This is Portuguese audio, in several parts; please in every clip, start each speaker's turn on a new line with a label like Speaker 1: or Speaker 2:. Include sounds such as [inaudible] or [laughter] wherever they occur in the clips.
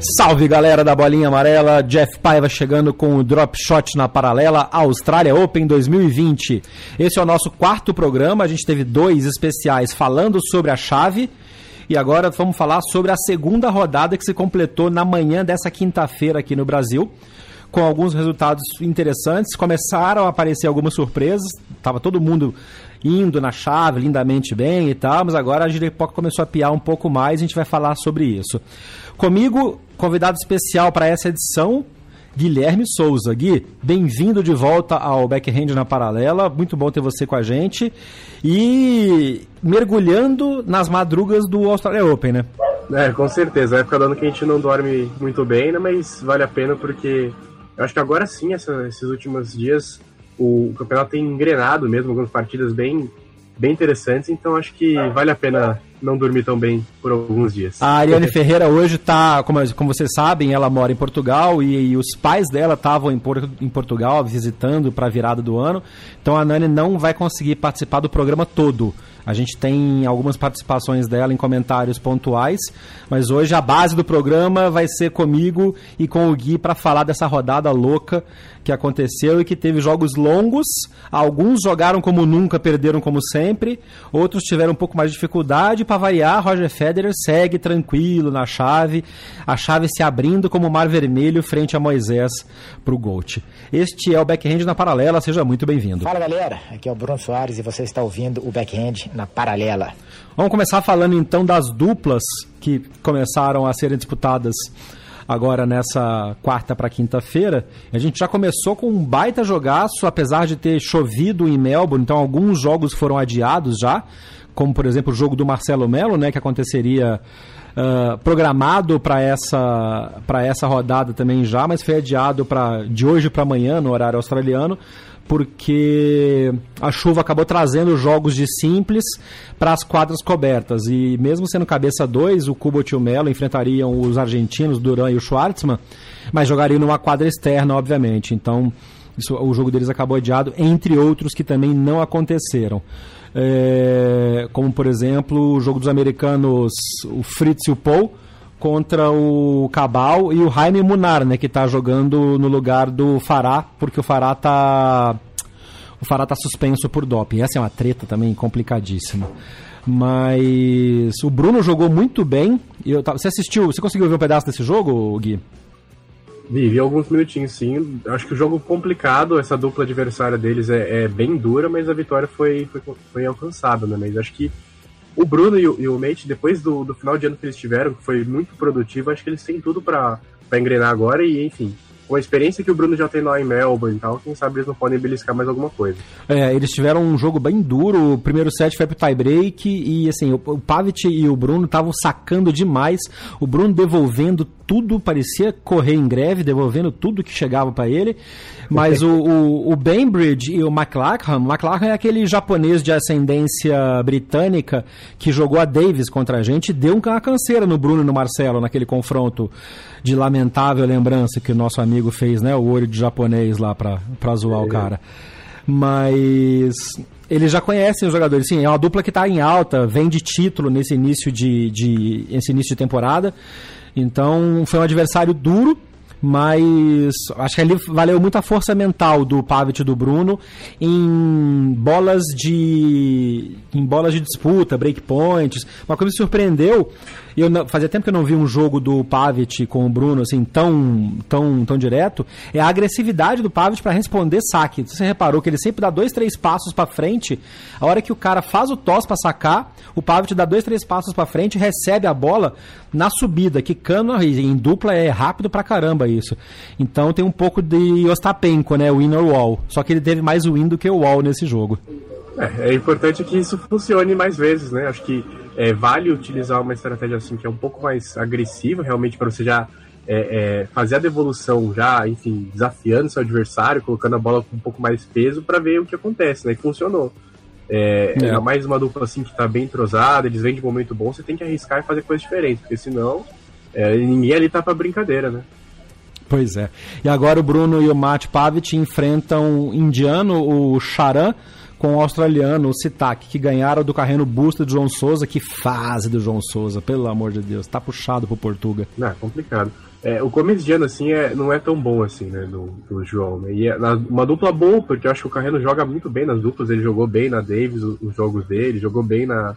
Speaker 1: Salve galera da bolinha amarela, Jeff Paiva chegando com o Drop Shot na paralela Austrália Open 2020. Esse é o nosso quarto programa, a gente teve dois especiais falando sobre a chave e agora vamos falar sobre a segunda rodada que se completou na manhã dessa quinta-feira aqui no Brasil. Com alguns resultados interessantes, começaram a aparecer algumas surpresas. Tava todo mundo indo na chave lindamente bem e tal, mas agora a Giripoca começou a piar um pouco mais, a gente vai falar sobre isso. Comigo, convidado especial para essa edição, Guilherme Souza. Gui, bem-vindo de volta ao Backhand na Paralela. Muito bom ter você com a gente. E mergulhando nas madrugas do Australia Open, né?
Speaker 2: É, com certeza. É época do ano que a gente não dorme muito bem, né? Mas vale a pena porque eu acho que agora sim, essa, esses últimos dias, o campeonato tem engrenado mesmo, algumas partidas bem, bem interessantes. Então acho que vale a pena não dormir tão bem por alguns dias.
Speaker 1: A Ariane [laughs] Ferreira hoje está, como, como vocês sabem, ela mora em Portugal e, e os pais dela estavam em, Por, em Portugal visitando para a virada do ano. Então a Nani não vai conseguir participar do programa todo. A gente tem algumas participações dela em comentários pontuais, mas hoje a base do programa vai ser comigo e com o Gui para falar dessa rodada louca que aconteceu e que teve jogos longos. Alguns jogaram como nunca, perderam como sempre. Outros tiveram um pouco mais de dificuldade. Para variar, Roger Federer segue tranquilo na chave. A chave se abrindo como mar vermelho frente a Moisés para o Gold. Este é o Backhand na Paralela. Seja muito bem-vindo.
Speaker 3: Fala galera, aqui é o Bruno Soares e você está ouvindo o Backhand na Paralela.
Speaker 1: Vamos começar falando então das duplas que começaram a serem disputadas agora nessa quarta para quinta-feira. A gente já começou com um baita jogaço, apesar de ter chovido em Melbourne, então alguns jogos foram adiados já, como por exemplo o jogo do Marcelo Melo, né, que aconteceria Uh, programado para essa essa rodada também já, mas foi adiado para de hoje para amanhã no horário australiano porque a chuva acabou trazendo jogos de simples para as quadras cobertas. E mesmo sendo cabeça 2, o Kubot e o Melo enfrentariam os argentinos, Duran e o Schwartzman, mas jogariam numa quadra externa, obviamente. Então, isso, o jogo deles acabou adiado, entre outros que também não aconteceram. É, como, por exemplo, o jogo dos americanos, o Fritz e o Paul, contra o Cabal e o Jaime Munar, né, que está jogando no lugar do Fará, porque o Fará tá o Fará tá suspenso por doping. Essa é uma treta também complicadíssima. Mas o Bruno jogou muito bem. Eu, você assistiu, você conseguiu ver um pedaço desse jogo, Gui?
Speaker 2: Vi, vi alguns minutinhos sim. Acho que o jogo complicado, essa dupla adversária deles é, é bem dura, mas a vitória foi, foi, foi alcançada, né? Mas acho que o Bruno e o, e o Mate, depois do, do final de ano que eles tiveram, que foi muito produtivo, acho que eles têm tudo para engrenar agora e, enfim, com a experiência que o Bruno já tem lá em Melbourne e tal, quem sabe eles não podem beliscar mais alguma coisa.
Speaker 1: É, eles tiveram um jogo bem duro, o primeiro set foi pro tie break e assim, o, o Pavic e o Bruno estavam sacando demais, o Bruno devolvendo tudo, parecia correr em greve, devolvendo tudo que chegava para ele, mas o, o, o Bainbridge e o McLachlan, McLachlan é aquele japonês de ascendência britânica que jogou a Davis contra a gente, deu uma canseira no Bruno e no Marcelo naquele confronto de lamentável lembrança que o nosso amigo fez, né? O olho de japonês lá pra, pra zoar é. o cara. Mas eles já conhecem os jogadores. Sim, é uma dupla que está em alta, vem de título nesse início de, de, esse início de temporada. Então foi um adversário duro, mas acho que ali valeu muito a força mental do Pavic e do Bruno em bolas de em bolas de disputa, breakpoints. Uma coisa que me surpreendeu e eu fazia tempo que eu não vi um jogo do Pavic com o Bruno assim tão, tão, tão direto, é a agressividade do Pavic para responder saque. Você reparou que ele sempre dá dois, três passos para frente, a hora que o cara faz o toss para sacar, o Pavic dá dois, três passos para frente, recebe a bola na subida, que cano em dupla é rápido pra caramba isso. Então tem um pouco de Ostapenko, né, o inner wall, só que ele teve mais win do que o wall nesse jogo.
Speaker 2: É, é importante que isso funcione mais vezes, né? Acho que é, vale utilizar uma estratégia assim que é um pouco mais agressiva, realmente, para você já é, é, fazer a devolução, já, enfim, desafiando seu adversário, colocando a bola com um pouco mais peso para ver o que acontece, né? E funcionou. É, é. mais uma dupla assim que tá bem entrosada, eles vêm de momento bom, você tem que arriscar e fazer coisas diferentes, porque senão é, ninguém ali tá pra brincadeira, né?
Speaker 1: Pois é. E agora o Bruno e o Matt Pavic enfrentam o indiano, o Charan, com o australiano, o Sitak, que ganharam do carreno busto do João Souza. Que fase do João Souza, pelo amor de Deus. Tá puxado pro Portuga.
Speaker 2: Não, é complicado. É, o começo de ano, assim, é, não é tão bom assim, né, do, do João. Né? E é uma dupla boa, porque eu acho que o Carreno joga muito bem nas duplas. Ele jogou bem na Davis, os, os jogos dele, jogou bem na,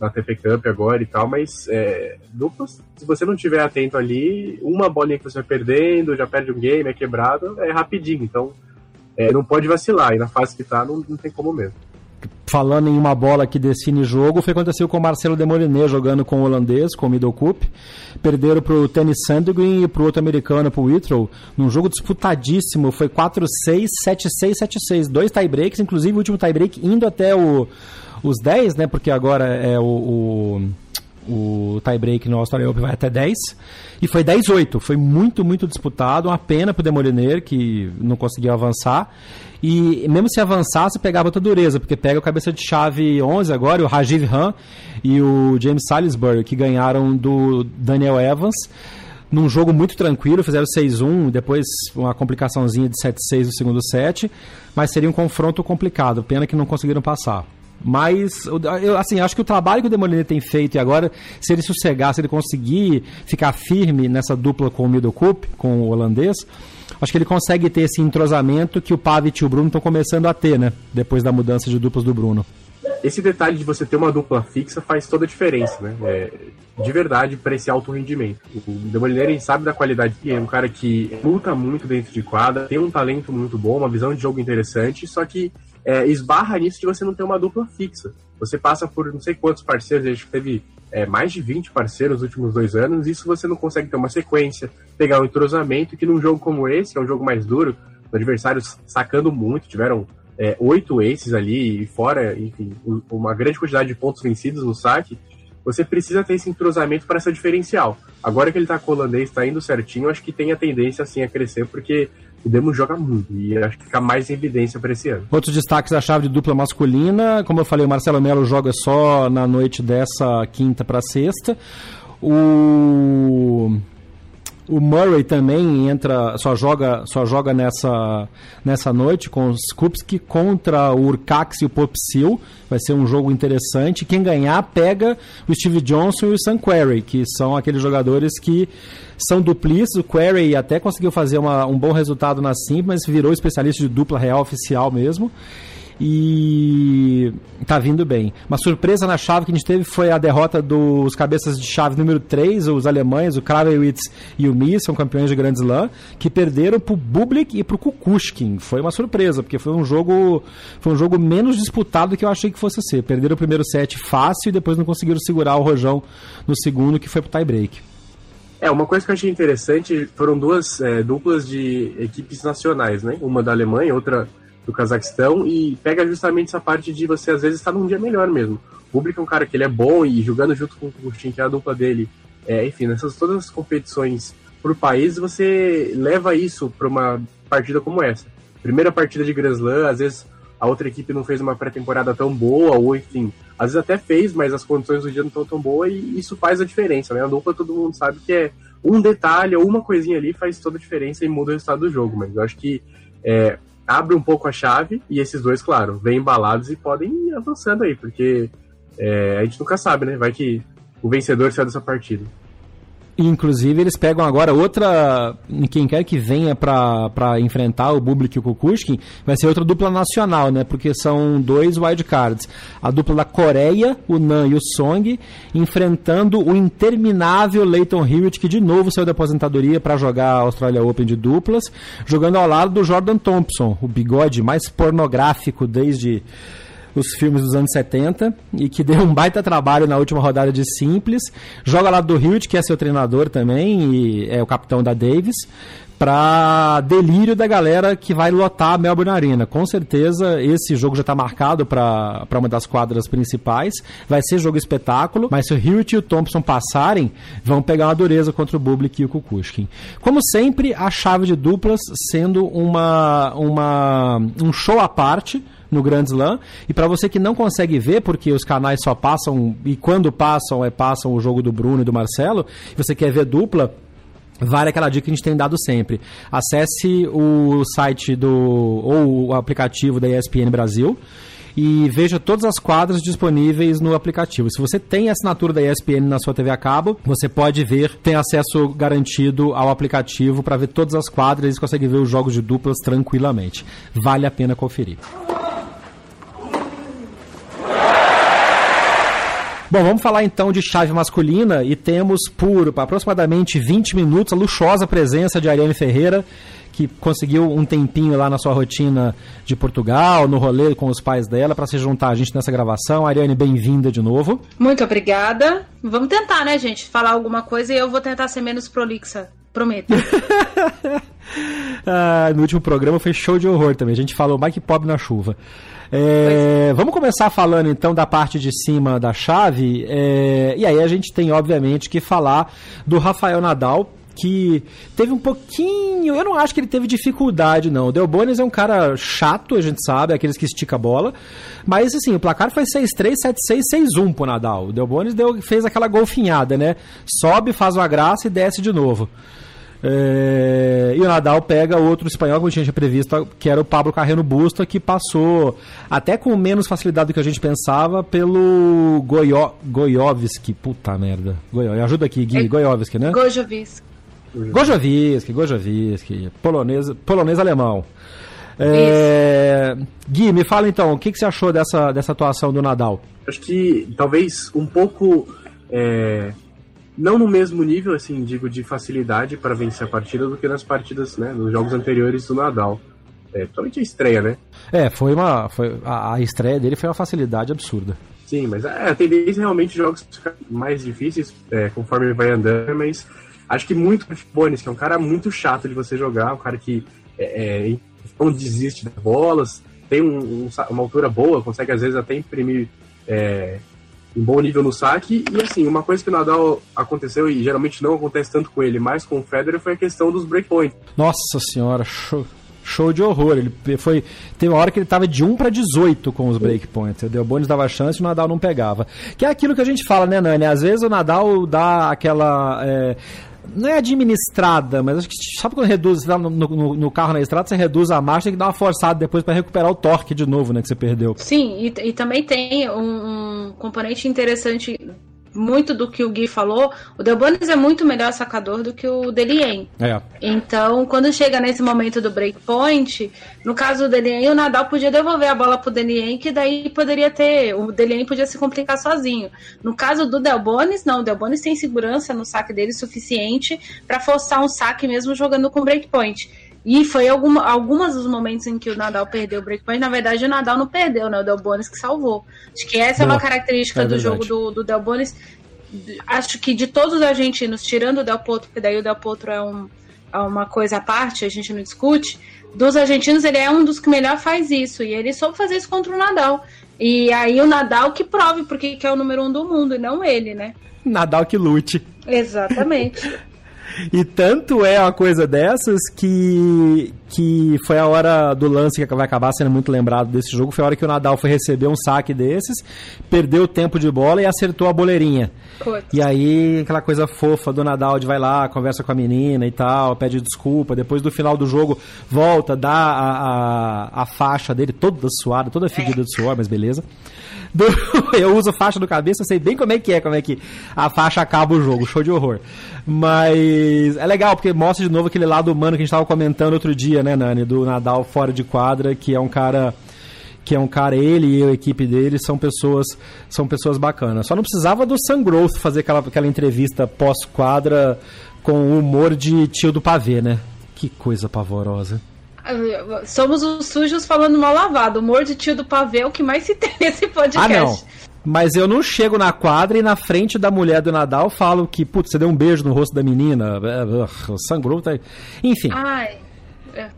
Speaker 2: na TP Cup agora e tal, mas é, duplas, se você não tiver atento ali, uma bolinha que você vai perdendo, já perde um game, é quebrado, é rapidinho. Então, é, não pode vacilar. E na fase que tá, não, não tem como mesmo.
Speaker 1: Falando em uma bola que define jogo, foi aconteceu com o Marcelo Demoliné jogando com o holandês, com o Middle Cup. Perderam para o Tennis Sandgren e para o outro americano, para o Whitrow, num jogo disputadíssimo. Foi 4-6, 7-6, 7-6. Dois tiebreaks, inclusive o último tiebreak indo até o, os 10, né? Porque agora é o, o o tie-break no Australian Open vai até 10. E foi 10-8. Foi muito, muito disputado. Uma pena pro Demoliner, que não conseguiu avançar. E mesmo se avançasse, pegava outra dureza, porque pega o cabeça de chave 11 agora, o Rajiv Han e o James Salisbury, que ganharam do Daniel Evans num jogo muito tranquilo, fizeram 6-1, depois uma complicaçãozinha de 7-6 no segundo set, mas seria um confronto complicado, pena que não conseguiram passar. Mas, eu, assim, acho que o trabalho que o Demoliner tem feito e agora, se ele sossegar, se ele conseguir ficar firme nessa dupla com o Middlecup, com o holandês, acho que ele consegue ter esse entrosamento que o Pavic e o Bruno estão começando a ter, né? Depois da mudança de duplas do Bruno.
Speaker 2: Esse detalhe de você ter uma dupla fixa faz toda a diferença, né? É, de verdade, para esse alto rendimento. O Demoliner sabe da qualidade que é um cara que luta muito dentro de quadra, tem um talento muito bom, uma visão de jogo interessante, só que é, esbarra nisso de você não ter uma dupla fixa. Você passa por não sei quantos parceiros, a gente teve é, mais de 20 parceiros nos últimos dois anos, isso você não consegue ter uma sequência, pegar um entrosamento, que num jogo como esse, que é um jogo mais duro, os adversários sacando muito, tiveram é, oito aces ali, e fora, enfim, uma grande quantidade de pontos vencidos no saque, você precisa ter esse entrosamento para ser diferencial. Agora que ele está com o holandês, está indo certinho, acho que tem a tendência assim a crescer, porque o Demo joga muito e acho que fica mais em evidência para esse ano.
Speaker 1: Outros destaques da chave de dupla masculina, como eu falei, o Marcelo Melo joga só na noite dessa quinta para sexta. O o Murray também entra, só joga, só joga nessa, nessa noite com os Skupski contra o Urcax e o Popsil. Vai ser um jogo interessante. Quem ganhar pega o Steve Johnson e o Sam Querrey, que são aqueles jogadores que são duplistas. O Querrey até conseguiu fazer uma, um bom resultado na Sim, mas virou especialista de dupla real oficial mesmo e tá vindo bem. Uma surpresa na chave que a gente teve foi a derrota dos cabeças de chave número 3, os alemães, o Kravewitz e o Mi, são campeões de Grand Slam, que perderam pro Bublik e pro Kukushkin. Foi uma surpresa, porque foi um jogo foi um jogo menos disputado do que eu achei que fosse ser. Perderam o primeiro set fácil e depois não conseguiram segurar o rojão no segundo, que foi pro tie break.
Speaker 2: É, uma coisa que eu achei interessante foram duas é, duplas de equipes nacionais, né? Uma da Alemanha, outra do Cazaquistão e pega justamente essa parte de você às vezes estar num dia melhor mesmo. O público é um cara que ele é bom e jogando junto com o Agustin, que é a dupla dele, é, enfim, nessas todas as competições por país, você leva isso para uma partida como essa. Primeira partida de Grand Slam, às vezes a outra equipe não fez uma pré-temporada tão boa, ou enfim, às vezes até fez, mas as condições do dia não estão tão boas e isso faz a diferença, né? A dupla todo mundo sabe que é um detalhe ou uma coisinha ali faz toda a diferença e muda o resultado do jogo, mas eu acho que é, abre um pouco a chave e esses dois, claro, vêm embalados e podem ir avançando aí, porque é, a gente nunca sabe, né? Vai que o vencedor sai dessa partida.
Speaker 1: Inclusive, eles pegam agora outra. Quem quer que venha para enfrentar o Bublik e o Kukushkin, vai ser outra dupla nacional, né? Porque são dois wildcards. A dupla da Coreia, o Nan e o Song, enfrentando o interminável Leighton Hewitt, que de novo saiu da aposentadoria para jogar a Australia Open de duplas, jogando ao lado do Jordan Thompson, o bigode mais pornográfico desde os filmes dos anos 70 e que deu um baita trabalho na última rodada de simples. Joga lá do Hilt, que é seu treinador também e é o capitão da Davis para delírio da galera que vai lotar a Melbourne Arena. Com certeza esse jogo já está marcado para uma das quadras principais. Vai ser jogo espetáculo, mas se o Hewitt e o Thompson passarem, vão pegar uma dureza contra o Bublik e o Kukushkin. Como sempre, a chave de duplas sendo uma, uma um show à parte no Grand Slam. E para você que não consegue ver, porque os canais só passam, e quando passam, é passam o jogo do Bruno e do Marcelo, você quer ver dupla, Vale aquela dica que a gente tem dado sempre. Acesse o site do ou o aplicativo da ESPN Brasil e veja todas as quadras disponíveis no aplicativo. Se você tem assinatura da ESPN na sua TV a cabo, você pode ver, tem acesso garantido ao aplicativo para ver todas as quadras e consegue ver os jogos de duplas tranquilamente. Vale a pena conferir. Bom, vamos falar então de chave masculina e temos por aproximadamente 20 minutos a luxuosa presença de Ariane Ferreira, que conseguiu um tempinho lá na sua rotina de Portugal, no rolê com os pais dela, para se juntar a gente nessa gravação. Ariane, bem-vinda de novo.
Speaker 4: Muito obrigada. Vamos tentar, né, gente? Falar alguma coisa e eu vou tentar ser menos prolixa. Prometo. [laughs]
Speaker 1: ah, no último programa foi show de horror também. A gente falou Mike Pop na chuva. É, vamos começar falando então da parte de cima da chave. É, e aí a gente tem, obviamente, que falar do Rafael Nadal, que teve um pouquinho. Eu não acho que ele teve dificuldade, não. O Delbonis é um cara chato, a gente sabe, aqueles que estica a bola. Mas assim, o placar foi 6-3, 7-6, 6-1 pro Nadal. O Delbonis deu, fez aquela golfinhada, né? Sobe, faz uma graça e desce de novo. É, e o Nadal pega outro espanhol que a gente tinha previsto, que era o Pablo Carreno Busta, que passou até com menos facilidade do que a gente pensava pelo Goio, Goiovski. Puta merda. Goio, ajuda aqui, Gui. É, Goiovski, né?
Speaker 4: Gojovski.
Speaker 1: Gojovski, Gojovski. Polonês, polonês alemão. É, Gui, me fala então, o que, que você achou dessa, dessa atuação do Nadal?
Speaker 2: Acho que talvez um pouco é, não no mesmo nível, assim, digo, de facilidade para vencer a partida do que nas partidas, né, nos jogos anteriores do Nadal. É, principalmente a estreia, né?
Speaker 1: É, foi uma. Foi, a, a estreia dele foi uma facilidade absurda.
Speaker 2: Sim, mas é, a tendência é realmente jogos mais difíceis é, conforme vai andando, mas acho que muito Bones, que é um cara muito chato de você jogar, um cara que é, é, não desiste das bolas, tem um, um, uma altura boa, consegue às vezes até imprimir é, um bom nível no saque. E assim, uma coisa que o Nadal aconteceu, e geralmente não acontece tanto com ele, mas com o Federer, foi a questão dos breakpoints.
Speaker 1: Nossa senhora, show, show de horror. Ele foi. Teve uma hora que ele estava de 1 para 18 com os breakpoints. O Delbonis dava chance e o Nadal não pegava. Que é aquilo que a gente fala, né, Nani? Às vezes o Nadal dá aquela. É não é administrada, mas acho que sabe quando reduz você tá no, no, no, carro na estrada, você reduz a marcha, tem que dar uma forçada depois para recuperar o torque de novo, né, que você perdeu.
Speaker 4: Sim, e, e também tem um, um componente interessante muito do que o Gui falou, o Delbonis é muito melhor sacador do que o Delien.
Speaker 1: É.
Speaker 4: Então, quando chega nesse momento do breakpoint, no caso do Delien, o Nadal podia devolver a bola pro Delien, que daí poderia ter, o Delien podia se complicar sozinho. No caso do Delbonis, não, o Delbonis tem segurança no saque dele suficiente para forçar um saque mesmo jogando com breakpoint. E foi alguma, algumas dos momentos em que o Nadal perdeu o breakpoint. Na verdade, o Nadal não perdeu, né? O Del Bonis que salvou. Acho que essa Boa. é uma característica é do jogo do, do Del Bonis. Acho que de todos os argentinos, tirando o Del Potro, porque daí o Del Potro é, um, é uma coisa à parte, a gente não discute. Dos argentinos, ele é um dos que melhor faz isso. E ele soube fazer isso contra o Nadal. E aí o Nadal que prove porque que é o número um do mundo, e não ele, né?
Speaker 1: Nadal que lute.
Speaker 4: Exatamente. [laughs]
Speaker 1: E tanto é uma coisa dessas que, que foi a hora do lance que vai acabar sendo muito lembrado desse jogo. Foi a hora que o Nadal foi receber um saque desses, perdeu o tempo de bola e acertou a boleirinha. E aí, aquela coisa fofa do Nadal de vai lá, conversa com a menina e tal, pede desculpa. Depois do final do jogo, volta, dá a, a, a faixa dele toda suada, toda fedida de suor, mas beleza. Do, [laughs] eu uso faixa do cabeça, sei bem como é que é, como é que a faixa acaba o jogo, show de horror. Mas é legal, porque mostra de novo aquele lado humano que a gente estava comentando outro dia, né, Nani? Do Nadal fora de quadra, que é um cara que é um cara, ele e a equipe dele são pessoas são pessoas bacanas. Só não precisava do Sun Growth fazer aquela, aquela entrevista pós-quadra com o humor de tio do pavê, né? Que coisa pavorosa.
Speaker 4: Somos os sujos falando mal lavado. O humor de tio do pavê é o que mais se tem nesse podcast.
Speaker 1: Ah, não. Mas eu não chego na quadra e na frente da mulher do Nadal falo que, putz, você deu um beijo no rosto da menina. Sangrou, tá. Enfim.
Speaker 4: Ai.
Speaker 1: É.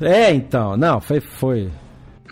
Speaker 1: é, então. Não, foi. foi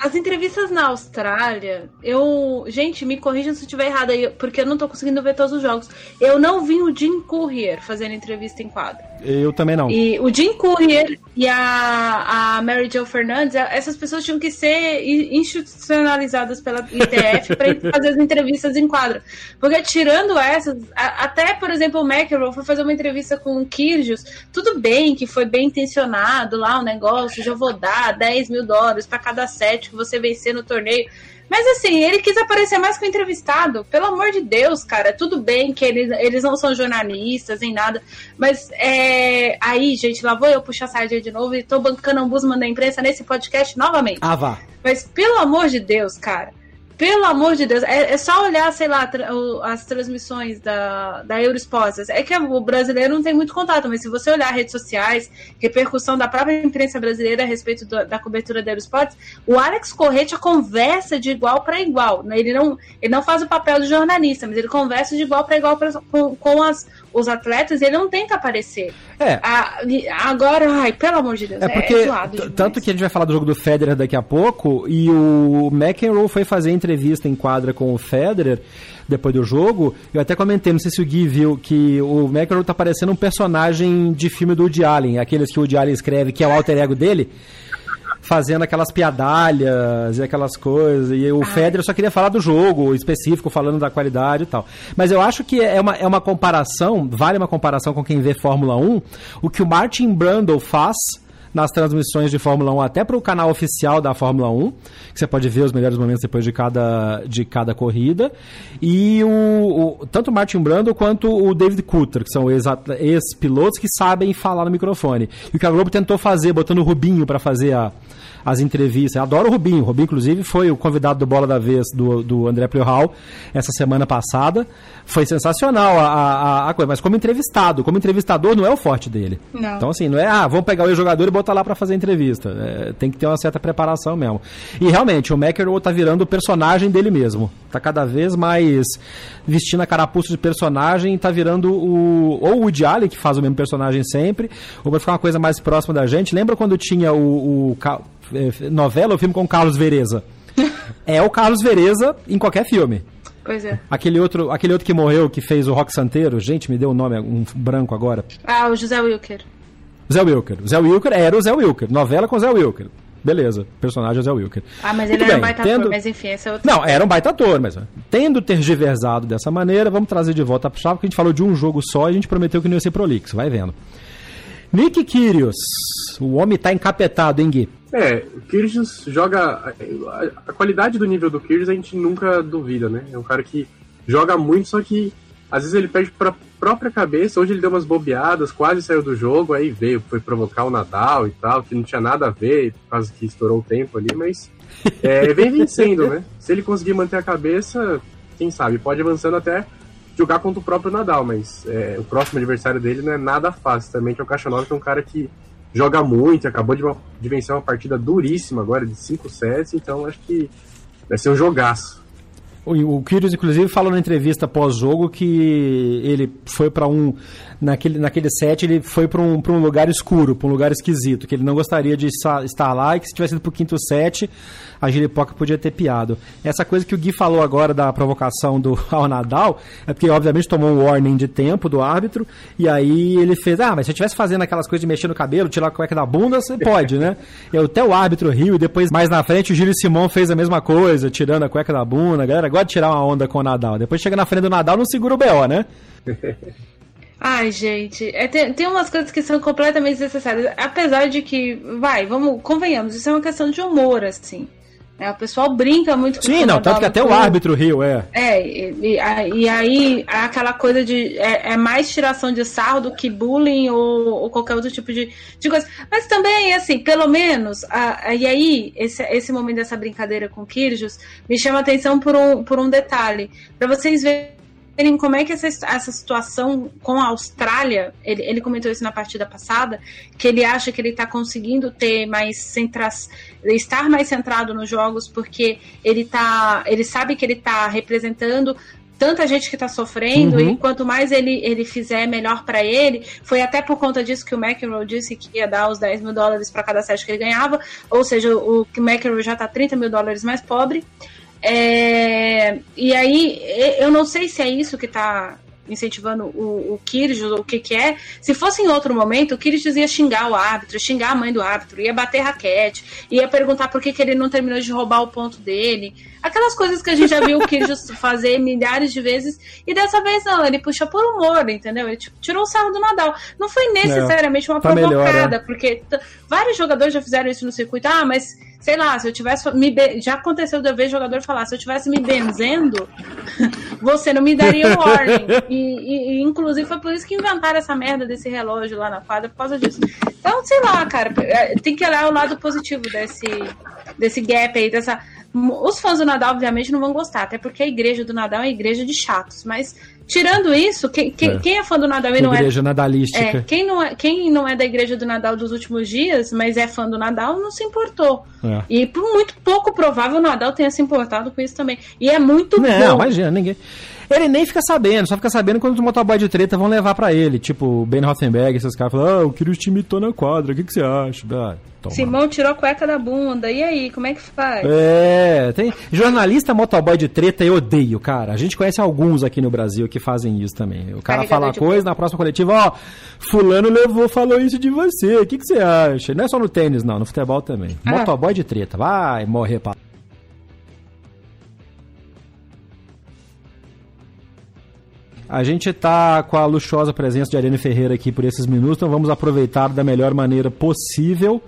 Speaker 4: as entrevistas na Austrália, eu. Gente, me corrijam se eu estiver errada aí, porque eu não tô conseguindo ver todos os jogos. Eu não vi o Jim Courier fazendo entrevista em quadro.
Speaker 1: Eu também não.
Speaker 4: E o Jim Courier e a, a Mary Jo Fernandes, essas pessoas tinham que ser institucionalizadas pela ITF para fazer as entrevistas em quadro. Porque tirando essas, a, até, por exemplo, o McEnroe foi fazer uma entrevista com o Kyrgios, tudo bem que foi bem intencionado lá o negócio, já vou dar 10 mil dólares para cada set que você vencer no torneio. Mas assim, ele quis aparecer mais que o entrevistado. Pelo amor de Deus, cara. Tudo bem que eles, eles não são jornalistas nem nada. Mas é, aí, gente, lá vou eu puxar a sardinha de novo e tô bancando a Ombudsman da imprensa nesse podcast novamente.
Speaker 1: Ah, vá.
Speaker 4: Mas pelo amor de Deus, cara. Pelo amor de Deus, é, é só olhar, sei lá, tra as transmissões da, da Eurosports. É que o brasileiro não tem muito contato, mas se você olhar redes sociais, repercussão da própria imprensa brasileira a respeito do, da cobertura da Eurosports, o Alex Correia conversa de igual para igual. Né? Ele não, ele não faz o papel de jornalista, mas ele conversa de igual para igual pra, com, com as, os atletas ele não tenta aparecer.
Speaker 1: É.
Speaker 4: A, agora, ai, pelo amor de Deus,
Speaker 1: é, porque, é zoado Tanto que a gente vai falar do jogo do Federer daqui a pouco, e o McEnroe foi fazer entrevista entrevista em quadra com o Federer depois do jogo, eu até comentei, não sei se o Gui viu, que o McEnroe tá parecendo um personagem de filme do Woody Allen, aqueles que o Woody Allen escreve, que é o alter ego dele, fazendo aquelas piadalhas e aquelas coisas. E o Federer só queria falar do jogo específico, falando da qualidade e tal. Mas eu acho que é uma, é uma comparação, vale uma comparação com quem vê Fórmula 1, o que o Martin Brundle faz nas transmissões de Fórmula 1 até para o canal oficial da Fórmula 1, que você pode ver os melhores momentos depois de cada, de cada corrida. E o, o tanto o Martin Brando quanto o David Coulter, que são ex-pilotos que sabem falar no microfone. E o que a Globo tentou fazer, botando o Rubinho para fazer a, as entrevistas. Eu adoro o Rubinho. O Rubinho, inclusive, foi o convidado do Bola da Vez do, do André Pleural essa semana passada. Foi sensacional a, a, a, coisa. Mas como entrevistado, como entrevistador, não é o forte dele. Não. Então, assim, não é, ah, vamos pegar o jogador e botar lá para fazer entrevista. É, tem que ter uma certa preparação mesmo. E realmente, o McEnroe tá virando o personagem dele mesmo. Tá cada vez mais vestindo a carapuça de personagem, tá virando o. Ou o Woody Allen, que faz o mesmo personagem sempre, ou vai ficar uma coisa mais próxima da gente. Lembra quando tinha o, o novela ou filme com Carlos Vereza. [laughs] é o Carlos Vereza em qualquer filme.
Speaker 4: Pois é.
Speaker 1: Aquele outro, aquele outro que morreu, que fez o Rock Santeiro, gente, me deu um nome, um branco agora.
Speaker 4: Ah, o José Wilker.
Speaker 1: Zé Wilker. Zé Wilker era o Zé Wilker. Novela com Zé Wilker. Beleza, personagem é Zé Wilker.
Speaker 4: Ah, mas ele Muito era bem, um baita tendo... ator, mas enfim, é outro.
Speaker 1: Não, era um baita ator, mas tendo tergiversado dessa maneira, vamos trazer de volta a chave, porque a gente falou de um jogo só e a gente prometeu que não ia ser prolixo, vai vendo. Nick Kyrgios, o homem tá encapetado, hein, Gui?
Speaker 2: É, o Kyrgios joga. A, qualidade do nível do Kyrgios a gente nunca duvida, né? É um cara que joga muito, só que às vezes ele perde pra própria cabeça. Hoje ele deu umas bobeadas, quase saiu do jogo, aí veio, foi provocar o Nadal e tal, que não tinha nada a ver, causa que estourou o tempo ali, mas é, vem vencendo, né? [laughs] Se ele conseguir manter a cabeça, quem sabe, pode avançando até jogar contra o próprio Nadal, mas é, o próximo adversário dele não é nada fácil também, que é o Cachanova, que é um cara que joga muito, acabou de, de vencer uma partida duríssima agora, de 5 sets, então acho que vai ser um jogaço.
Speaker 1: O, o Kyrgios, inclusive, falou na entrevista pós-jogo que ele foi para um. Naquele, naquele set, ele foi para um, um lugar escuro, para um lugar esquisito, que ele não gostaria de estar lá e que se tivesse ido para o quinto set, a giripoca podia ter piado. Essa coisa que o Gui falou agora da provocação do [laughs] ao Nadal, é porque obviamente tomou um warning de tempo do árbitro, e aí ele fez, ah, mas se eu estivesse fazendo aquelas coisas de mexer no cabelo, tirar a cueca da bunda, você pode, né? Até o árbitro riu, e depois, mais na frente, o Gilles Simão fez a mesma coisa, tirando a cueca da bunda, a galera gosta de tirar uma onda com o Nadal. Depois chega na frente do Nadal, não segura o BO, né? [laughs]
Speaker 4: Ai, gente, é, tem, tem umas coisas que são completamente desnecessárias. Apesar de que, vai, vamos, convenhamos, isso é uma questão de humor, assim. É, o pessoal brinca muito
Speaker 1: com Sim, não, tanto que até o árbitro riu, é.
Speaker 4: É, e, e, e aí aquela coisa de. É, é, mais tiração de sarro do que bullying ou, ou qualquer outro tipo de, de coisa. Mas também, assim, pelo menos. A, a, e aí, esse, esse momento dessa brincadeira com o Kirjus me chama a atenção por um, por um detalhe. para vocês verem verem como é que essa, essa situação com a Austrália, ele, ele comentou isso na partida passada, que ele acha que ele está conseguindo ter mais centra, estar mais centrado nos jogos porque ele tá, ele sabe que ele está representando tanta gente que está sofrendo uhum. e quanto mais ele, ele fizer, melhor para ele. Foi até por conta disso que o McEnroe disse que ia dar os 10 mil dólares para cada set que ele ganhava, ou seja, o, o McEnroe já está 30 mil dólares mais pobre. É, e aí, eu não sei se é isso que está incentivando o, o Kyrgios ou o que que é. Se fosse em outro momento, o Kyrgios ia xingar o árbitro, xingar a mãe do árbitro, ia bater raquete, ia perguntar por que, que ele não terminou de roubar o ponto dele. Aquelas coisas que a gente já viu o Kyrgios [laughs] fazer milhares de vezes, e dessa vez não, ele puxa por humor, entendeu? Ele tipo, tirou o sarro do Nadal. Não foi necessariamente uma tá provocada, melhor, né? porque vários jogadores já fizeram isso no circuito. Ah, mas sei lá, se eu tivesse me já aconteceu de eu ver jogador falar, se eu tivesse me benzendo, [laughs] você não me daria o warning. E, e, e, inclusive foi por isso que inventaram essa merda desse relógio lá na quadra por causa disso. Então, sei lá, cara, é, tem que olhar o lado positivo desse desse gap aí, dessa os fãs do Nadal, obviamente, não vão gostar, até porque a igreja do Nadal é uma igreja de chatos. Mas, tirando isso, quem, quem, é. quem é fã do Nadal e não
Speaker 1: é. Igreja nadalística.
Speaker 4: É, quem, não é, quem não é da igreja do Nadal dos últimos dias, mas é fã do Nadal, não se importou. É. E por muito pouco provável o Nadal tenha se importado com isso também. E é muito
Speaker 1: não, bom. Não, imagina, ninguém. Ele nem fica sabendo, só fica sabendo quando os motoboy de treta vão levar para ele. Tipo, Ben Rothenberg, esses caras falam, ah, eu queria o time tô na quadra, o que, que você acha? Ah,
Speaker 4: Simão tirou a cueca da bunda, e aí, como é que faz?
Speaker 1: É, tem. Jornalista motoboy de treta eu odeio, cara. A gente conhece alguns aqui no Brasil que fazem isso também. O cara fala coisa, na próxima coletiva, ó, fulano levou, falou isso de você, o que, que você acha? Não é só no tênis, não, no futebol também. Ah. Motoboy de treta, vai morrer pra A gente está com a luxuosa presença de Ariane Ferreira aqui por esses minutos, então vamos aproveitar da melhor maneira possível,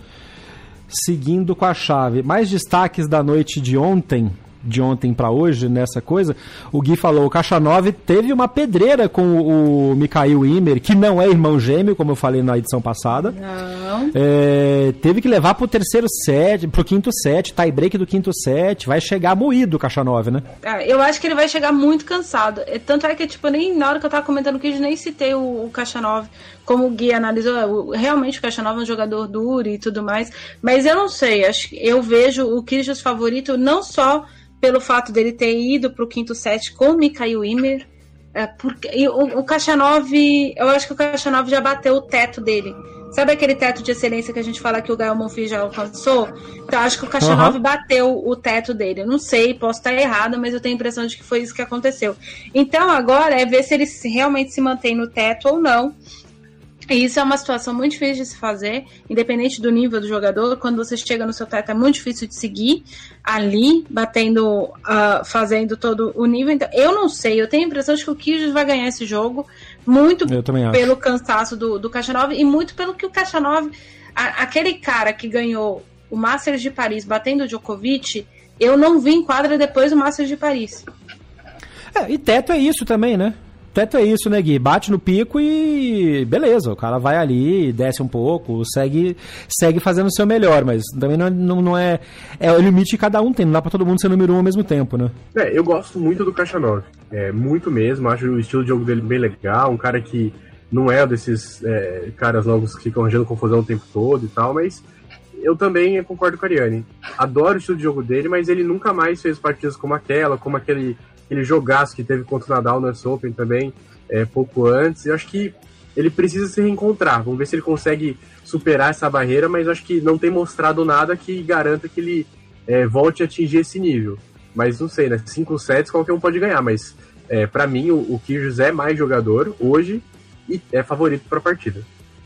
Speaker 1: seguindo com a chave. Mais destaques da noite de ontem de ontem para hoje nessa coisa, o Gui falou, o Caixa 9 teve uma pedreira com o Mikhail Imer, que não é irmão gêmeo, como eu falei na edição passada. Não. É, teve que levar pro terceiro set, pro quinto set, tie break do quinto set, vai chegar moído o Caixa 9, né?
Speaker 4: É, eu acho que ele vai chegar muito cansado. É, tanto é que, tipo, nem na hora que eu tava comentando que nem citei o, o Caixa 9 como o Gui analisou, realmente o Caixa Nova é um jogador duro e tudo mais, mas eu não sei, acho eu vejo o Kyrgios favorito não só pelo fato dele ter ido para o quinto set com o Mikhail Imer. É, porque, o, o Caixa 9, eu acho que o Caixa 9 já bateu o teto dele. Sabe aquele teto de excelência que a gente fala que o Gael Monfils já alcançou? Então, acho que o Caixa uhum. 9 bateu o teto dele. não sei, posso estar errado, mas eu tenho a impressão de que foi isso que aconteceu. Então, agora é ver se ele realmente se mantém no teto ou não. E isso é uma situação muito difícil de se fazer, independente do nível do jogador. Quando você chega no seu teto, é muito difícil de seguir ali, batendo, uh, fazendo todo o nível. Então, eu não sei, eu tenho a impressão de que o Kyrgios vai ganhar esse jogo, muito pelo cansaço do, do Caixa 9 e muito pelo que o Caixa 9, a, aquele cara que ganhou o Masters de Paris batendo o Djokovic, eu não vi em quadra depois do Masters de Paris.
Speaker 1: É, e teto é isso também, né? Teto é isso, né, Gui? Bate no pico e beleza, o cara vai ali, desce um pouco, segue, segue fazendo o seu melhor, mas também não, é, não, não é. É o limite que cada um tem, não dá pra todo mundo ser número um ao mesmo tempo, né?
Speaker 2: É, eu gosto muito do Caixa 9. É, muito mesmo, acho o estilo de jogo dele bem legal, um cara que não é desses é, caras novos que ficam arranjando confusão o tempo todo e tal, mas eu também concordo com a Ariane. Adoro o estilo de jogo dele, mas ele nunca mais fez partidas como aquela, como aquele aquele jogaço que teve contra o Nadal no US Open também, é, pouco antes. Eu acho que ele precisa se reencontrar. Vamos ver se ele consegue superar essa barreira, mas acho que não tem mostrado nada que garanta que ele é, volte a atingir esse nível. Mas não sei, né? Cinco sets qualquer um pode ganhar, mas é, para mim o, o Kyrgios é mais jogador hoje e é favorito para a partida.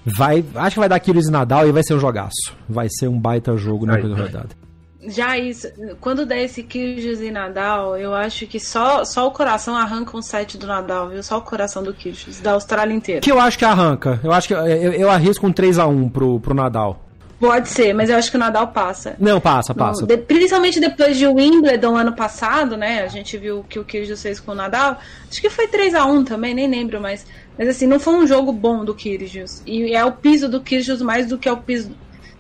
Speaker 1: Vai, acho que vai dar Kyrgios e Nadal e vai ser um jogaço. Vai ser um baita jogo na rodada
Speaker 4: já isso, quando der esse Kyrgios e Nadal, eu acho que só, só o coração arranca um set do Nadal, viu? Só o coração do Kyrgios, da Austrália inteira.
Speaker 1: Que eu acho que arranca. Eu acho que eu, eu arrisco um 3 a 1 pro, pro Nadal.
Speaker 4: Pode ser, mas eu acho que o Nadal passa.
Speaker 1: Não, passa, passa.
Speaker 4: No, de, principalmente depois de Wimbledon ano passado, né? A gente viu que o Kyrgios fez com o Nadal. Acho que foi 3 a 1 também, nem lembro mais. Mas assim, não foi um jogo bom do Kyrgios. E é o piso do Kyrgios mais do que é o piso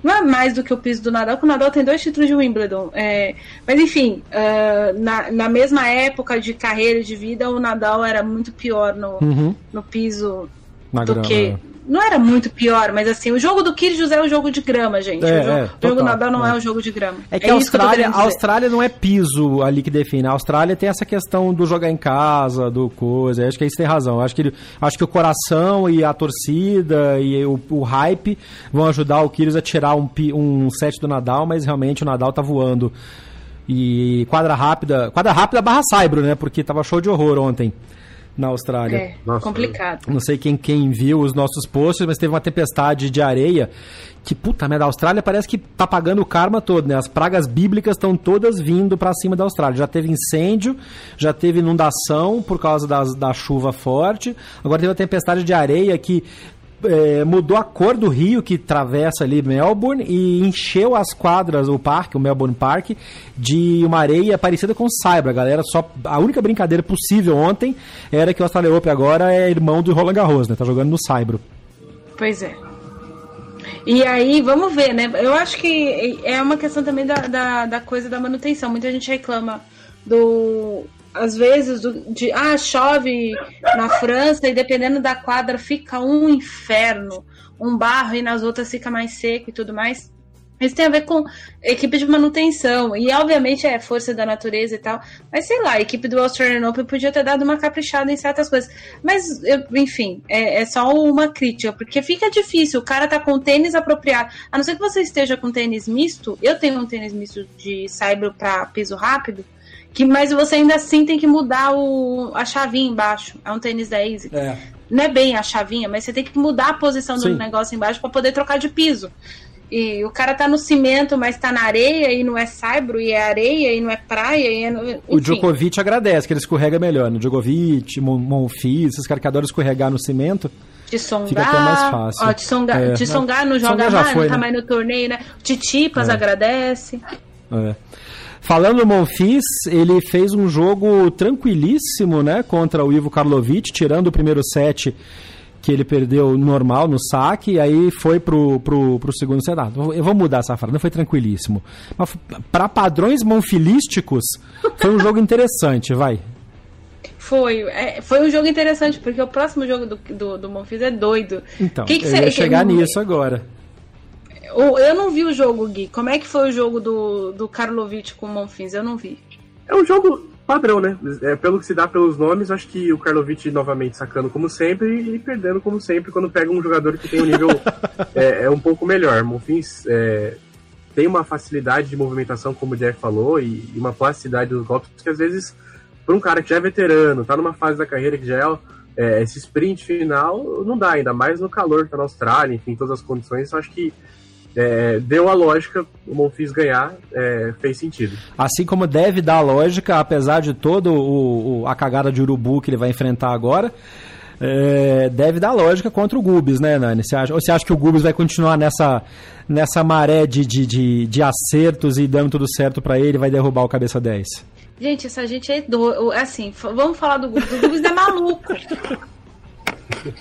Speaker 4: não é mais do que o piso do Nadal, porque o Nadal tem dois títulos de Wimbledon. É, mas enfim, uh, na, na mesma época de carreira de vida, o Nadal era muito pior no, uhum. no piso na do que. Não era muito pior, mas assim, o jogo do Kyrgios é o jogo de grama, gente. É, o jogo, é, total, jogo Nadal não é. é. o jogo de grama.
Speaker 1: É que é a, Austrália, que a Austrália não é piso ali que define. A Austrália tem essa questão do jogar em casa, do coisa. Acho que isso tem razão. Acho que, ele, acho que o coração e a torcida e o, o hype vão ajudar o Kyrgios a tirar um, um set do Nadal, mas realmente o Nadal tá voando. E quadra rápida, quadra rápida barra Saibro, né? Porque tava show de horror ontem na Austrália. É,
Speaker 4: Nossa, complicado.
Speaker 1: Não sei quem, quem viu os nossos posts, mas teve uma tempestade de areia que, puta merda, a Austrália parece que tá pagando o karma todo, né? As pragas bíblicas estão todas vindo para cima da Austrália. Já teve incêndio, já teve inundação por causa das, da chuva forte, agora teve uma tempestade de areia que é, mudou a cor do rio que atravessa ali Melbourne e encheu as quadras, o parque, o Melbourne Park, de uma areia parecida com Saibra. Galera só. A única brincadeira possível ontem era que o Australia Open agora é irmão do Roland Garros, né? Tá jogando no Saibro.
Speaker 4: Pois é. E aí, vamos ver, né? Eu acho que é uma questão também da, da, da coisa da manutenção. Muita gente reclama do às vezes, de ah, chove na França e dependendo da quadra fica um inferno, um barro e nas outras fica mais seco e tudo mais. Isso tem a ver com equipe de manutenção. E obviamente é força da natureza e tal. Mas sei lá, a equipe do Australian Open podia ter dado uma caprichada em certas coisas. Mas, eu, enfim, é, é, só uma crítica, porque fica difícil. O cara tá com tênis apropriado. A não ser que você esteja com tênis misto. Eu tenho um tênis misto de saibro para piso rápido. Que, mas você ainda assim tem que mudar o, a chavinha embaixo. É um tênis da Easy. É. Não é bem a chavinha, mas você tem que mudar a posição Sim. do negócio embaixo para poder trocar de piso. E o cara tá no cimento, mas tá na areia e não é saibro, e é areia e não é praia. E é,
Speaker 1: o Djokovic agradece que ele escorrega melhor. No né? Djokovic, Monfils, esses caras que adoram escorregar no cimento.
Speaker 4: De songar. Fica até mais fácil. Ó, de songar, é. não joga mais, foi, não tá né? mais no torneio, né? Titipas é. agradece.
Speaker 1: É. Falando do Monfils, ele fez um jogo tranquilíssimo, né, contra o Ivo Karlovic, tirando o primeiro set que ele perdeu normal no saque, e aí foi pro, pro, pro segundo set. Ah, eu vou mudar essa frase, não foi tranquilíssimo. Mas para padrões monfilísticos, foi um jogo interessante, vai.
Speaker 4: Foi, é, foi um jogo interessante, porque o próximo jogo do, do, do Monfils é doido.
Speaker 1: Então, que que eu ia chegar que, nisso agora.
Speaker 4: Eu não vi o jogo, Gui. Como é que foi o jogo do, do Karlovic com o Monfins? Eu não vi.
Speaker 2: É um jogo padrão, né? É, pelo que se dá pelos nomes, acho que o Karlovic novamente sacando como sempre e perdendo como sempre quando pega um jogador que tem um nível [laughs] é, é, um pouco melhor. Monfins é, tem uma facilidade de movimentação, como o Jeff falou, e, e uma plasticidade dos golpes que às vezes, para um cara que já é veterano, tá numa fase da carreira que já é, é esse sprint final, não dá, ainda mais no calor que tá na Austrália, enfim, todas as condições, acho que é, deu a lógica, o Monfils ganhar, é, fez sentido.
Speaker 1: Assim como deve dar a lógica, apesar de todo o, o, a cagada de urubu que ele vai enfrentar agora, é, deve dar lógica contra o Gubis, né, Nani? Você acha, ou você acha que o Gubis vai continuar nessa, nessa maré de, de, de, de acertos e dando tudo certo para ele vai derrubar o cabeça 10?
Speaker 4: Gente, essa gente é doido. Assim, vamos falar do Gubis. O Gubis é maluco.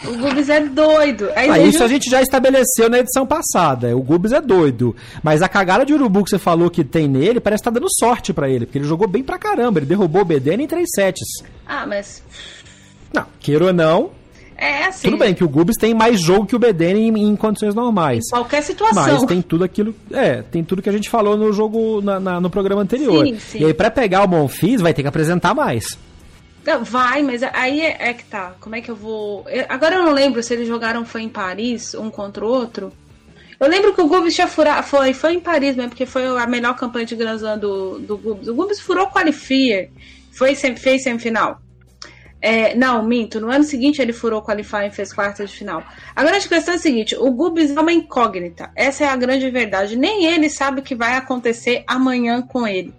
Speaker 4: O Gubis é doido.
Speaker 1: Ah, isso a gente já estabeleceu na edição passada. O Gubis é doido. Mas a cagada de urubu que você falou que tem nele, parece que tá dando sorte para ele. Porque ele jogou bem pra caramba. Ele derrubou o BDN em três sets.
Speaker 4: Ah, mas.
Speaker 1: Não, queira ou não.
Speaker 4: É assim.
Speaker 1: Tudo bem que o Gubis tem mais jogo que o BDN em, em, condições normais. Em
Speaker 4: qualquer situação.
Speaker 1: Mas tem tudo aquilo. É, tem tudo que a gente falou no jogo, na, na no programa anterior. Sim, sim. E aí, pra pegar o Monfils, vai ter que apresentar mais.
Speaker 4: Vai, mas aí é, é, que tá. Como é que eu vou. Eu, agora eu não lembro se eles jogaram foi em Paris, um contra o outro. Eu lembro que o Gubis tinha furado. Foi, foi em Paris mesmo, porque foi a melhor campanha de Grand Slam do, do Gubis. O Gubis furou qualifier. Foi, fez semifinal. É, não, minto. No ano seguinte ele furou qualifying e fez quarta de final. A grande questão é a seguinte: o Gubis é uma incógnita. Essa é a grande verdade. Nem ele sabe o que vai acontecer amanhã com ele.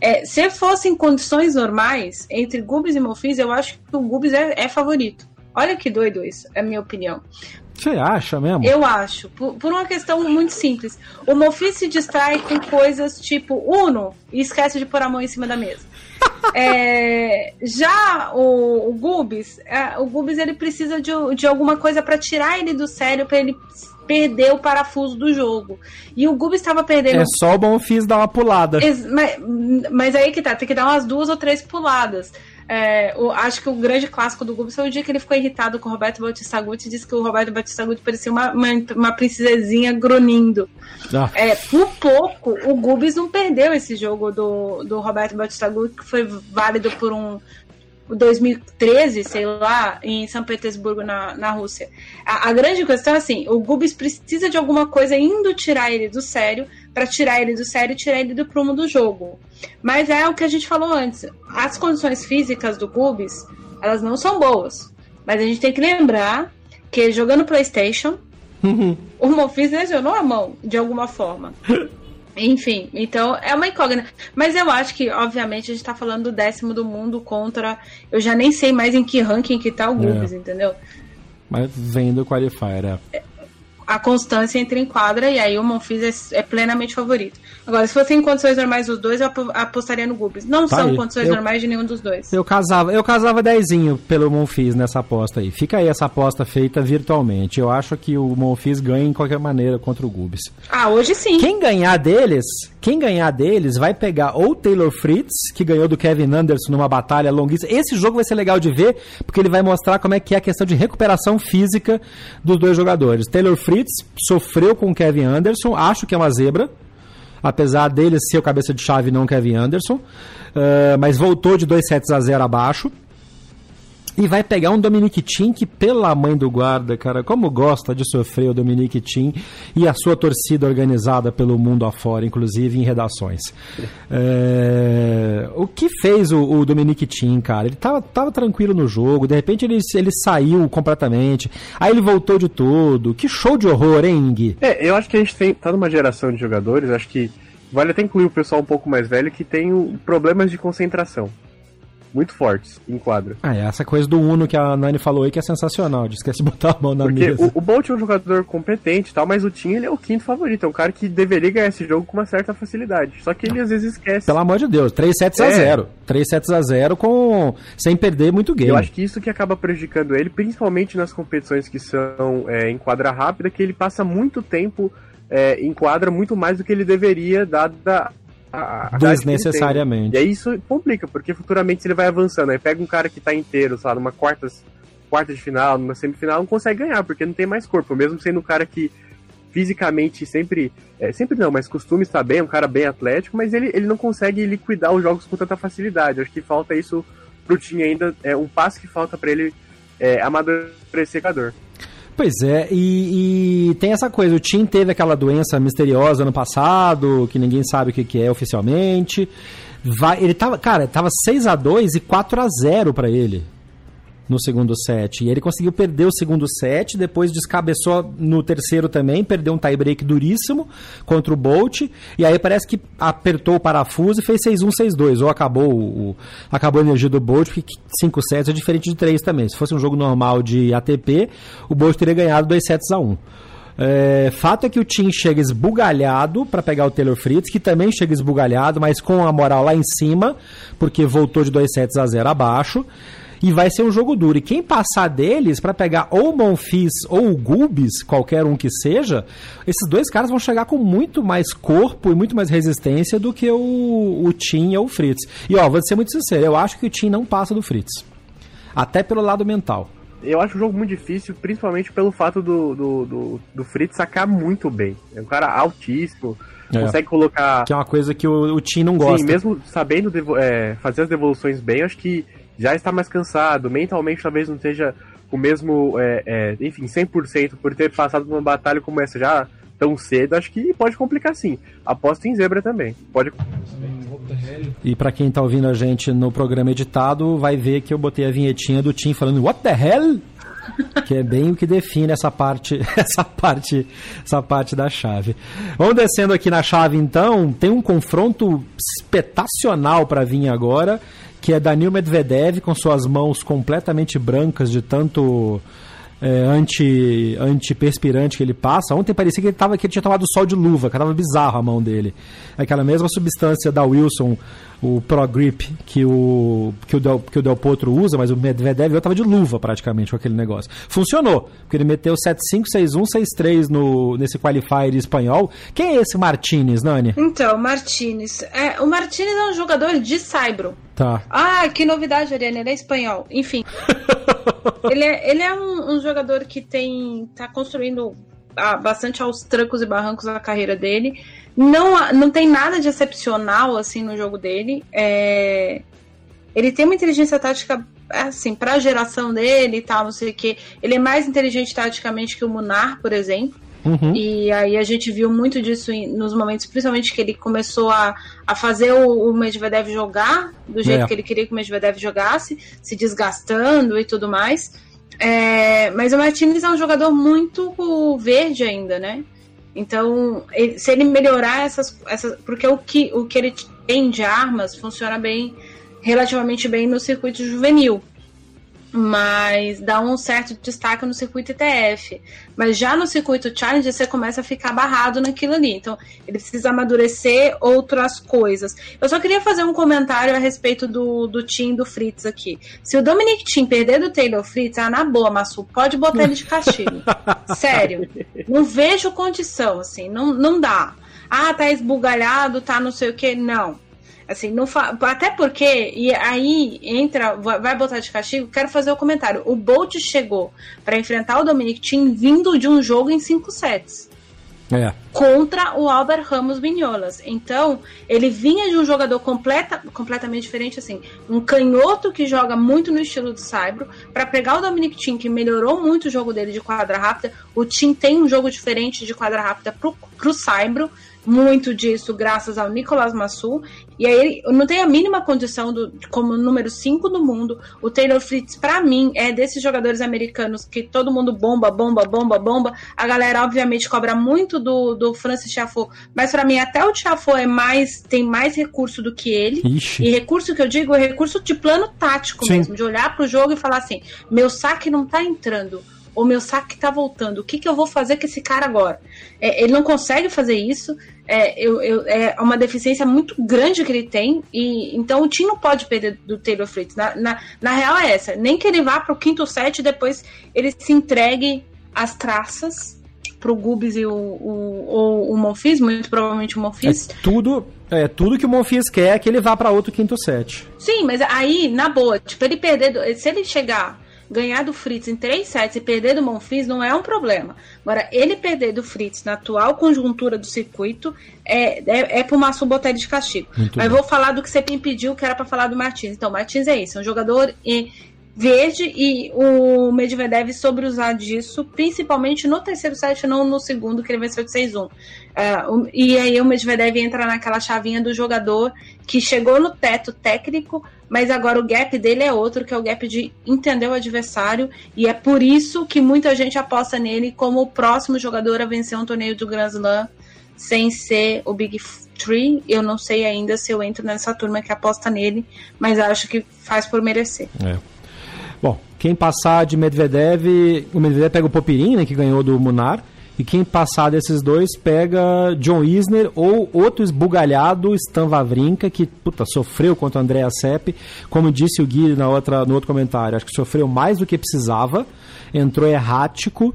Speaker 4: É, se fosse em condições normais, entre Gubis e Monfils, eu acho que o Gubis é, é, favorito. Olha que doido isso, é a minha opinião.
Speaker 1: Você acha mesmo?
Speaker 4: Eu acho. Por, por, uma questão muito simples. O Mofi se distrai com coisas tipo Uno e esquece de pôr a mão em cima da mesa. é, já o, o Gubis, é, o Gubis ele precisa de, de alguma coisa para tirar ele do sério, para ele perder o parafuso do jogo. E o Gubis estava perdendo.
Speaker 1: É só o Bonfis dar uma pulada.
Speaker 4: Mas, mas aí que tá, tem que dar umas duas ou três puladas. É, o, acho que o grande clássico do Gubis foi o dia que ele ficou irritado com o Roberto Bautista Guti e disse que o Roberto Bautista Guti parecia uma, uma, uma princesinha grunindo. Ah. É, por pouco, o Gubis não perdeu esse jogo do, do Roberto Bautista Guti, que foi válido por um, 2013, sei lá, em São Petersburgo, na, na Rússia. A, a grande questão é assim: o Gubis precisa de alguma coisa indo tirar ele do sério, para tirar ele do sério e tirar ele do prumo do jogo. Mas é o que a gente falou antes: as condições físicas do Gubis, elas não são boas. Mas a gente tem que lembrar que jogando PlayStation, uhum. o Monfils lesionou a mão, de alguma forma. [laughs] Enfim, então é uma incógnita. Mas eu acho que, obviamente, a gente tá falando do décimo do mundo contra. Eu já nem sei mais em que ranking que tá o Gubis, é. entendeu?
Speaker 1: Mas vem do Qualifier,
Speaker 4: é. A constância entra em quadra e aí o Monfils é, é plenamente favorito. Agora, se fossem condições normais os dois, eu apostaria no Gubis. Não tá são aí. condições eu, normais de nenhum dos dois.
Speaker 1: Eu casava, eu casava dezinho pelo Monfis nessa aposta aí. Fica aí essa aposta feita virtualmente. Eu acho que o Monfis ganha em qualquer maneira contra o Gubis.
Speaker 4: Ah, hoje sim.
Speaker 1: Quem ganhar deles, quem ganhar deles vai pegar ou Taylor Fritz, que ganhou do Kevin Anderson numa batalha longuíssima. Esse jogo vai ser legal de ver, porque ele vai mostrar como é que é a questão de recuperação física dos dois jogadores. Taylor Fritz sofreu com o Kevin Anderson, acho que é uma zebra apesar dele ser o cabeça de chave não Kevin Anderson, uh, mas voltou de 2 sets a 0 abaixo. E vai pegar um Dominic Tim que, pela mãe do guarda, cara, como gosta de sofrer o Dominic Tim e a sua torcida organizada pelo mundo afora, inclusive em redações. [laughs] É... O que fez o, o Dominic Tim, cara? Ele tava, tava tranquilo no jogo, de repente ele, ele saiu completamente, aí ele voltou de tudo. Que show de horror, hein, Gui?
Speaker 2: É, eu acho que a gente tem, tá numa geração de jogadores, acho que vale até incluir o pessoal um pouco mais velho que tem problemas de concentração muito fortes em quadra.
Speaker 1: Ah, é essa coisa do Uno que a Nani falou aí que é sensacional, de esquece de [laughs] botar a mão na
Speaker 2: Porque
Speaker 1: mesa.
Speaker 2: O, o Bolt é um jogador competente e tal, mas o Tim ele é o quinto favorito, é um cara que deveria ganhar esse jogo com uma certa facilidade. Só que ele às vezes esquece.
Speaker 1: Pelo amor de Deus, 3 sets é. a 0. 3 sets a 0 com sem perder muito game.
Speaker 2: Eu acho que isso que acaba prejudicando ele, principalmente nas competições que são é, em quadra rápida, que ele passa muito tempo é, em quadra muito mais do que ele deveria, dada
Speaker 1: a, a Desnecessariamente.
Speaker 2: E aí isso complica, porque futuramente ele vai avançando. Aí pega um cara que tá inteiro, sabe, numa quarta, quarta de final, numa semifinal, não consegue ganhar, porque não tem mais corpo. Mesmo sendo um cara que fisicamente sempre. É, sempre não, mas costuma estar bem, um cara bem atlético, mas ele, ele não consegue liquidar os jogos com tanta facilidade. Acho que falta isso pro time ainda. É um passo que falta para ele é, amadurecer jogador.
Speaker 1: Pois é, e, e, tem essa coisa, o Tim teve aquela doença misteriosa ano passado, que ninguém sabe o que, que é oficialmente. Vai, ele tava, cara, tava 6 a 2 e 4 a 0 para ele no segundo set. E ele conseguiu perder o segundo set, depois descabeçou no terceiro também, perdeu um tie-break duríssimo contra o Bolt, e aí parece que apertou o parafuso e fez 6-1, 6-2, ou acabou, o, acabou a energia do Bolt, porque 5 sets é diferente de 3 também. Se fosse um jogo normal de ATP, o Bolt teria ganhado 2 sets a 1. É, fato é que o Tim chega esbugalhado para pegar o Taylor Fritz, que também chega esbugalhado, mas com a moral lá em cima, porque voltou de 2 sets a 0 abaixo e vai ser um jogo duro. E quem passar deles para pegar ou o Monfils ou o Gubis, qualquer um que seja, esses dois caras vão chegar com muito mais corpo e muito mais resistência do que o, o Tim ou o Fritz. E ó, vou ser muito sincero, eu acho que o Tim não passa do Fritz. Até pelo lado mental.
Speaker 2: Eu acho o jogo muito difícil, principalmente pelo fato do, do, do, do Fritz sacar muito bem. É um cara altíssimo, é. consegue colocar.
Speaker 1: Que é uma coisa que o, o Tim não gosta.
Speaker 2: Sim, mesmo sabendo é, fazer as devoluções bem, acho que já está mais cansado, mentalmente talvez não esteja o mesmo, é, é, enfim, 100% por ter passado uma batalha como essa já tão cedo, acho que pode complicar sim. Aposto em zebra também. Pode.
Speaker 1: E para quem tá ouvindo a gente no programa editado, vai ver que eu botei a vinhetinha do Tim falando What the hell? [laughs] que é bem o que define essa parte, [laughs] essa parte, essa parte da chave. Vamos descendo aqui na chave então, tem um confronto espetacional para vir agora que é Danil Medvedev com suas mãos completamente brancas de tanto é, anti, antiperspirante que ele passa. Ontem parecia que ele, tava, que ele tinha tomado sol de luva, que tava bizarro a mão dele. Aquela mesma substância da Wilson, o Pro Grip, que o, que o, Del, que o Del Potro usa, mas o Medvedev eu tava de luva praticamente com aquele negócio. Funcionou, porque ele meteu 7-5, 6-1, 6-3 no, nesse qualifier espanhol. Quem é esse Martinez, Nani?
Speaker 4: Então, Martinez. É, o Martinez é um jogador de Saibro.
Speaker 1: Tá.
Speaker 4: Ah, que novidade, Ariane, ele é espanhol. Enfim. [laughs] ele é, ele é um, um, jogador que tem. tá construindo ah, bastante aos trancos e barrancos a carreira dele. Não, não tem nada de excepcional assim no jogo dele. É, ele tem uma inteligência tática assim, para a geração dele e tal, não sei o que. Ele é mais inteligente taticamente que o Munar, por exemplo. Uhum. E aí a gente viu muito disso nos momentos, principalmente que ele começou a, a fazer o, o Medvedev jogar do jeito é. que ele queria que o Medvedev jogasse, se desgastando e tudo mais. É, mas o Martinez é um jogador muito verde ainda, né? Então, ele, se ele melhorar essas, essas. Porque o que, o que ele tem de armas funciona bem, relativamente bem no circuito juvenil mas dá um certo destaque no circuito ETF. Mas já no circuito Challenge você começa a ficar barrado naquilo ali. Então ele precisa amadurecer outras coisas. Eu só queria fazer um comentário a respeito do, do Tim do Fritz aqui. Se o Dominic Tim perder do Taylor Fritz, ah, na boa, Massu, pode botar ele de castigo. [laughs] Sério. Não vejo condição, assim, não, não dá. Ah, tá esbugalhado, tá não sei o que. Não Assim, não fa... até porque, e aí entra, vai botar de castigo, quero fazer o um comentário. O Bolt chegou para enfrentar o Dominic Thiem vindo de um jogo em cinco sets. É. Contra o Albert Ramos Vinholas. Então, ele vinha de um jogador completa, completamente diferente, assim, um canhoto que joga muito no estilo do Saibro, para pegar o Dominic Thiem, que melhorou muito o jogo dele de quadra rápida. O Thiem tem um jogo diferente de quadra rápida pro, pro Saibro, muito disso graças ao Nicolas Massu. E aí não tem a mínima condição do, como número 5 do mundo. O Taylor Fritz, para mim, é desses jogadores americanos que todo mundo bomba, bomba, bomba, bomba. A galera, obviamente, cobra muito do, do Francis Tiafoe, mas para mim até o Tiafoe é mais, tem mais recurso do que ele. Ixi. E recurso que eu digo é recurso de plano tático Sim. mesmo, de olhar pro jogo e falar assim: meu saque não tá entrando o meu saque tá voltando, o que, que eu vou fazer com esse cara agora? É, ele não consegue fazer isso, é, eu, eu, é uma deficiência muito grande que ele tem, e então o time não pode perder do Taylor Fritz. Na, na, na real é essa, nem que ele vá pro quinto set e depois ele se entregue às traças pro Gubis e o, o, o, o Monfils, muito provavelmente o Monfils.
Speaker 1: É tudo, é tudo que o Monfils quer é que ele vá para outro quinto set.
Speaker 4: Sim, mas aí, na boa, tipo, ele perder, se ele chegar ganhar do Fritz em três sets e perder do Monfils não é um problema. Agora, ele perder do Fritz na atual conjuntura do circuito é, é, é pro Massu botar ele de castigo. Muito Mas vou falar do que você me impediu, que era para falar do Martins. Então, Martins é isso, é um jogador verde e o Medvedev sobre usar disso, principalmente no terceiro set, não no segundo, que ele venceu de 6-1. Uh, um, e aí o Medvedev entra naquela chavinha do jogador que chegou no teto técnico, mas agora o gap dele é outro, que é o gap de entender o adversário, e é por isso que muita gente aposta nele como o próximo jogador a vencer um torneio do Grand Slam sem ser o Big Three. Eu não sei ainda se eu entro nessa turma que aposta nele, mas acho que faz por merecer.
Speaker 1: É. Bom, quem passar de Medvedev, o Medvedev pega o Popirin, né, que ganhou do Munar, e quem passar desses dois pega John Isner ou outro esbugalhado, Stan Wawrinka, que puta, sofreu contra o Andrea Sepp, como disse o Gui na outra, no outro comentário, acho que sofreu mais do que precisava, entrou errático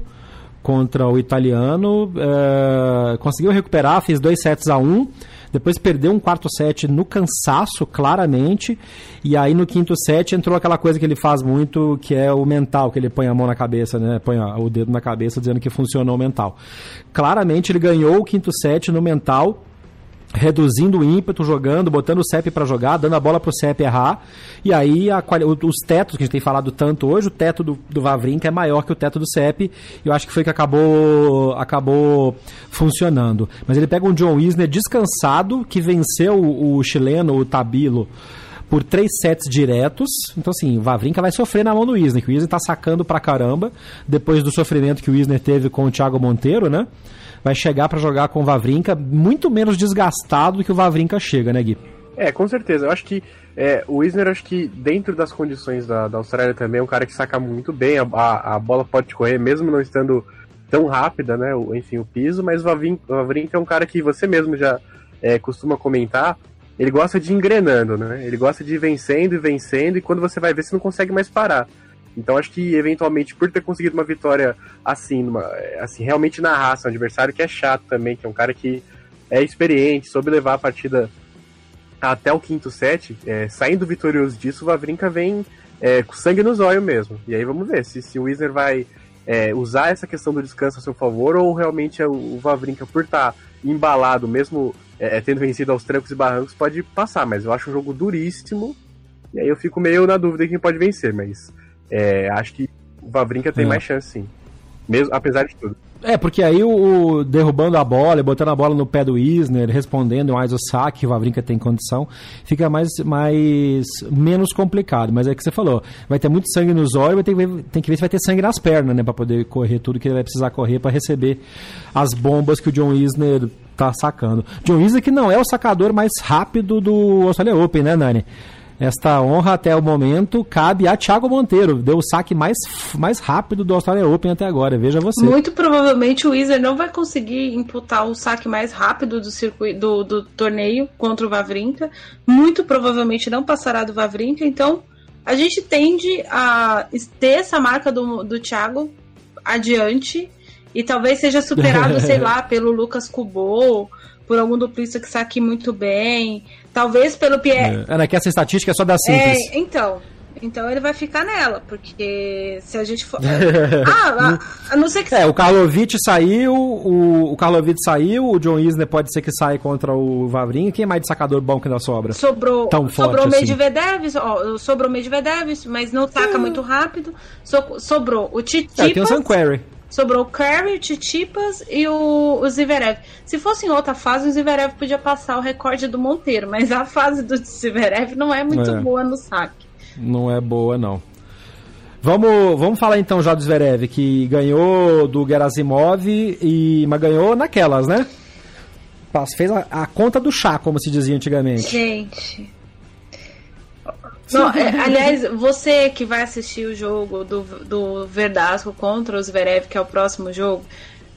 Speaker 1: contra o italiano, uh, conseguiu recuperar, fez dois sets a um, depois perdeu um quarto set no cansaço, claramente. E aí no quinto set entrou aquela coisa que ele faz muito, que é o mental, que ele põe a mão na cabeça, né? Põe o dedo na cabeça dizendo que funcionou o mental. Claramente ele ganhou o quinto set no mental reduzindo o ímpeto, jogando, botando o CEP para jogar, dando a bola para o CEP errar. E aí a, os tetos, que a gente tem falado tanto hoje, o teto do, do Vavrinka é maior que o teto do CEP. Eu acho que foi que acabou, acabou funcionando. Mas ele pega um John Wisner descansado, que venceu o, o chileno, o Tabilo, por três sets diretos. Então, assim, o Vavrinka vai sofrer na mão do Wisner, que o Wisner tá sacando pra caramba, depois do sofrimento que o Wisner teve com o Thiago Monteiro, né? Vai chegar para jogar com o Vavrinka muito menos desgastado do que o Vavrinka chega, né, Gui?
Speaker 2: É, com certeza. Eu acho que é, o Wisner, acho que dentro das condições da, da Austrália também, é um cara que saca muito bem. A, a, a bola pode correr, mesmo não estando tão rápida, né? O, enfim, o piso, mas o Vavrinka é um cara que você mesmo já é, costuma comentar. Ele gosta de engrenando, né? Ele gosta de ir vencendo e vencendo, e quando você vai ver, você não consegue mais parar. Então acho que eventualmente por ter conseguido uma vitória assim, numa, assim realmente na raça, um adversário que é chato também, que é um cara que é experiente, soube levar a partida até o quinto set, é, saindo vitorioso disso, o Vavrinka vem é, com sangue nos olhos mesmo. E aí vamos ver se, se o Wisner vai é, usar essa questão do descanso a seu favor ou realmente é o, Vavrinka, por estar tá embalado, mesmo é, tendo vencido aos trancos e barrancos, pode passar. Mas eu acho um jogo duríssimo. E aí eu fico meio na dúvida quem pode vencer, mas é, acho que o Vavrinka tem mais chance sim. Mesmo, apesar de tudo.
Speaker 1: É, porque aí o, o, derrubando a bola, botando a bola no pé do Isner, respondendo mais o saque, o Vavrinka tem condição, fica mais, mais menos complicado. Mas é que você falou, vai ter muito sangue nos olhos, vai ter que ver, tem que ver se vai ter sangue nas pernas, né, para poder correr tudo que ele vai precisar correr para receber as bombas que o John Isner tá sacando. John Isner que não é o sacador mais rápido do Australia Open, né, Nani? Esta honra até o momento cabe a Thiago Monteiro. Deu o saque mais, mais rápido do Australia Open até agora. Veja você.
Speaker 4: Muito provavelmente o Weezer não vai conseguir imputar o saque mais rápido do, circuito, do, do torneio contra o Vavrinka. Muito provavelmente não passará do Vavrinka. Então a gente tende a ter essa marca do, do Thiago adiante. E talvez seja superado, [laughs] sei lá, pelo Lucas Kubot por algum duplista que saque muito bem, talvez pelo Pierre.
Speaker 1: É, é que essa estatística é só da simples.
Speaker 4: É, então. Então ele vai ficar nela, porque se a gente for. [laughs] ah, a, a não ser que.
Speaker 1: É, o Karlovic saiu, o, o Karlovic saiu, o John Isner pode ser que saia contra o Vavrinha. Quem é mais de sacador bom que ainda sobra?
Speaker 4: Sobrou, Tão sobrou o assim. Medvedev, ó, sobrou o Medvedev, mas não taca muito rápido. So, sobrou o Titipas. É,
Speaker 1: tem o Sanquary.
Speaker 4: Sobrou o Curry, o Titipas e o, o Zverev. Se fosse em outra fase, o Zverev podia passar o recorde do Monteiro, mas a fase do Zverev não é muito é. boa no saque.
Speaker 1: Não é boa, não. Vamos, vamos falar então já do Zverev, que ganhou do Gerasimov, e, mas ganhou naquelas, né? Fez a, a conta do chá, como se dizia antigamente.
Speaker 4: Gente, não, é, aliás, você que vai assistir o jogo do, do Verdasco contra os Zverev, que é o próximo jogo,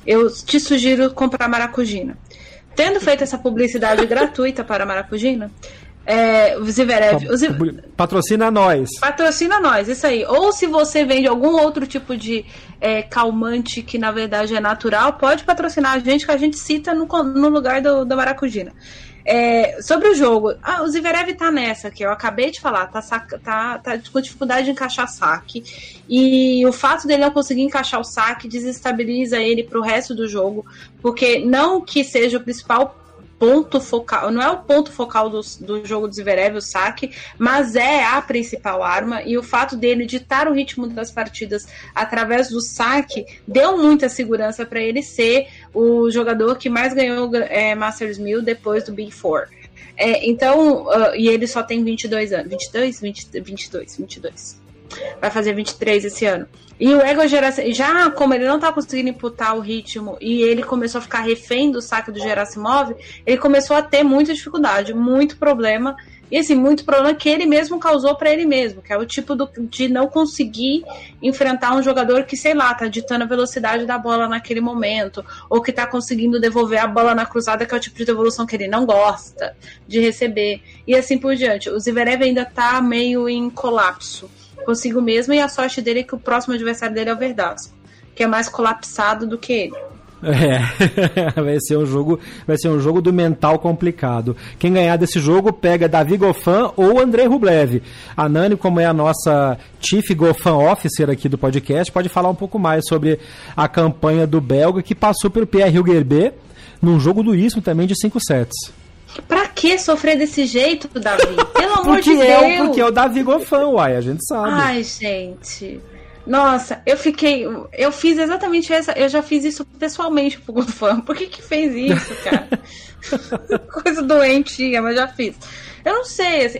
Speaker 4: eu te sugiro comprar maracujina. Tendo feito essa publicidade [laughs] gratuita para maracujina, é, o Zverev, o.
Speaker 1: Patrocina nós.
Speaker 4: Patrocina nós, isso aí. Ou se você vende algum outro tipo de é, calmante que na verdade é natural, pode patrocinar a gente que a gente cita no, no lugar do, da maracujina. É, sobre o jogo, ah, o Zverev tá nessa que eu acabei de falar, tá, tá, tá com dificuldade de encaixar saque. E o fato dele não conseguir encaixar o saque desestabiliza ele pro resto do jogo, porque não que seja o principal ponto focal, não é o ponto focal do, do jogo do Zverev, o saque, mas é a principal arma e o fato dele ditar o ritmo das partidas através do saque deu muita segurança para ele ser o jogador que mais ganhou é, Masters 1000 depois do Big Four. É, então, uh, e ele só tem 22 anos, 22, 20, 22, 22. Vai fazer 23 esse ano. E o Ego Gerasimov, já como ele não tá conseguindo imputar o ritmo e ele começou a ficar refém do saque do Gerasimov, ele começou a ter muita dificuldade, muito problema. E assim, muito problema que ele mesmo causou para ele mesmo, que é o tipo do, de não conseguir enfrentar um jogador que, sei lá, tá ditando a velocidade da bola naquele momento, ou que tá conseguindo devolver a bola na cruzada, que é o tipo de devolução que ele não gosta de receber. E assim por diante. O Zverev ainda tá meio em colapso consigo mesmo, e a sorte dele é que o próximo adversário dele é o Verdasco, que é mais colapsado do que ele.
Speaker 1: É, [laughs] vai ser um jogo, vai ser um jogo do mental complicado. Quem ganhar desse jogo pega Davi Goffin ou André Rublev. A Nani, como é a nossa Chief Goffin Officer aqui do podcast, pode falar um pouco mais sobre a campanha do belga que passou pelo Pierre Hugerbet num jogo duríssimo também de 5 sets.
Speaker 4: Pra que sofrer desse jeito, Davi? [laughs] Pelo amor de é,
Speaker 1: Deus. Porque é o Davi Gofão, uai, a gente sabe.
Speaker 4: Ai, gente. Nossa, eu fiquei. Eu fiz exatamente essa. Eu já fiz isso pessoalmente pro Gofão. Por que que fez isso, cara? [laughs] Coisa doentia, mas já fiz. Eu não sei, assim,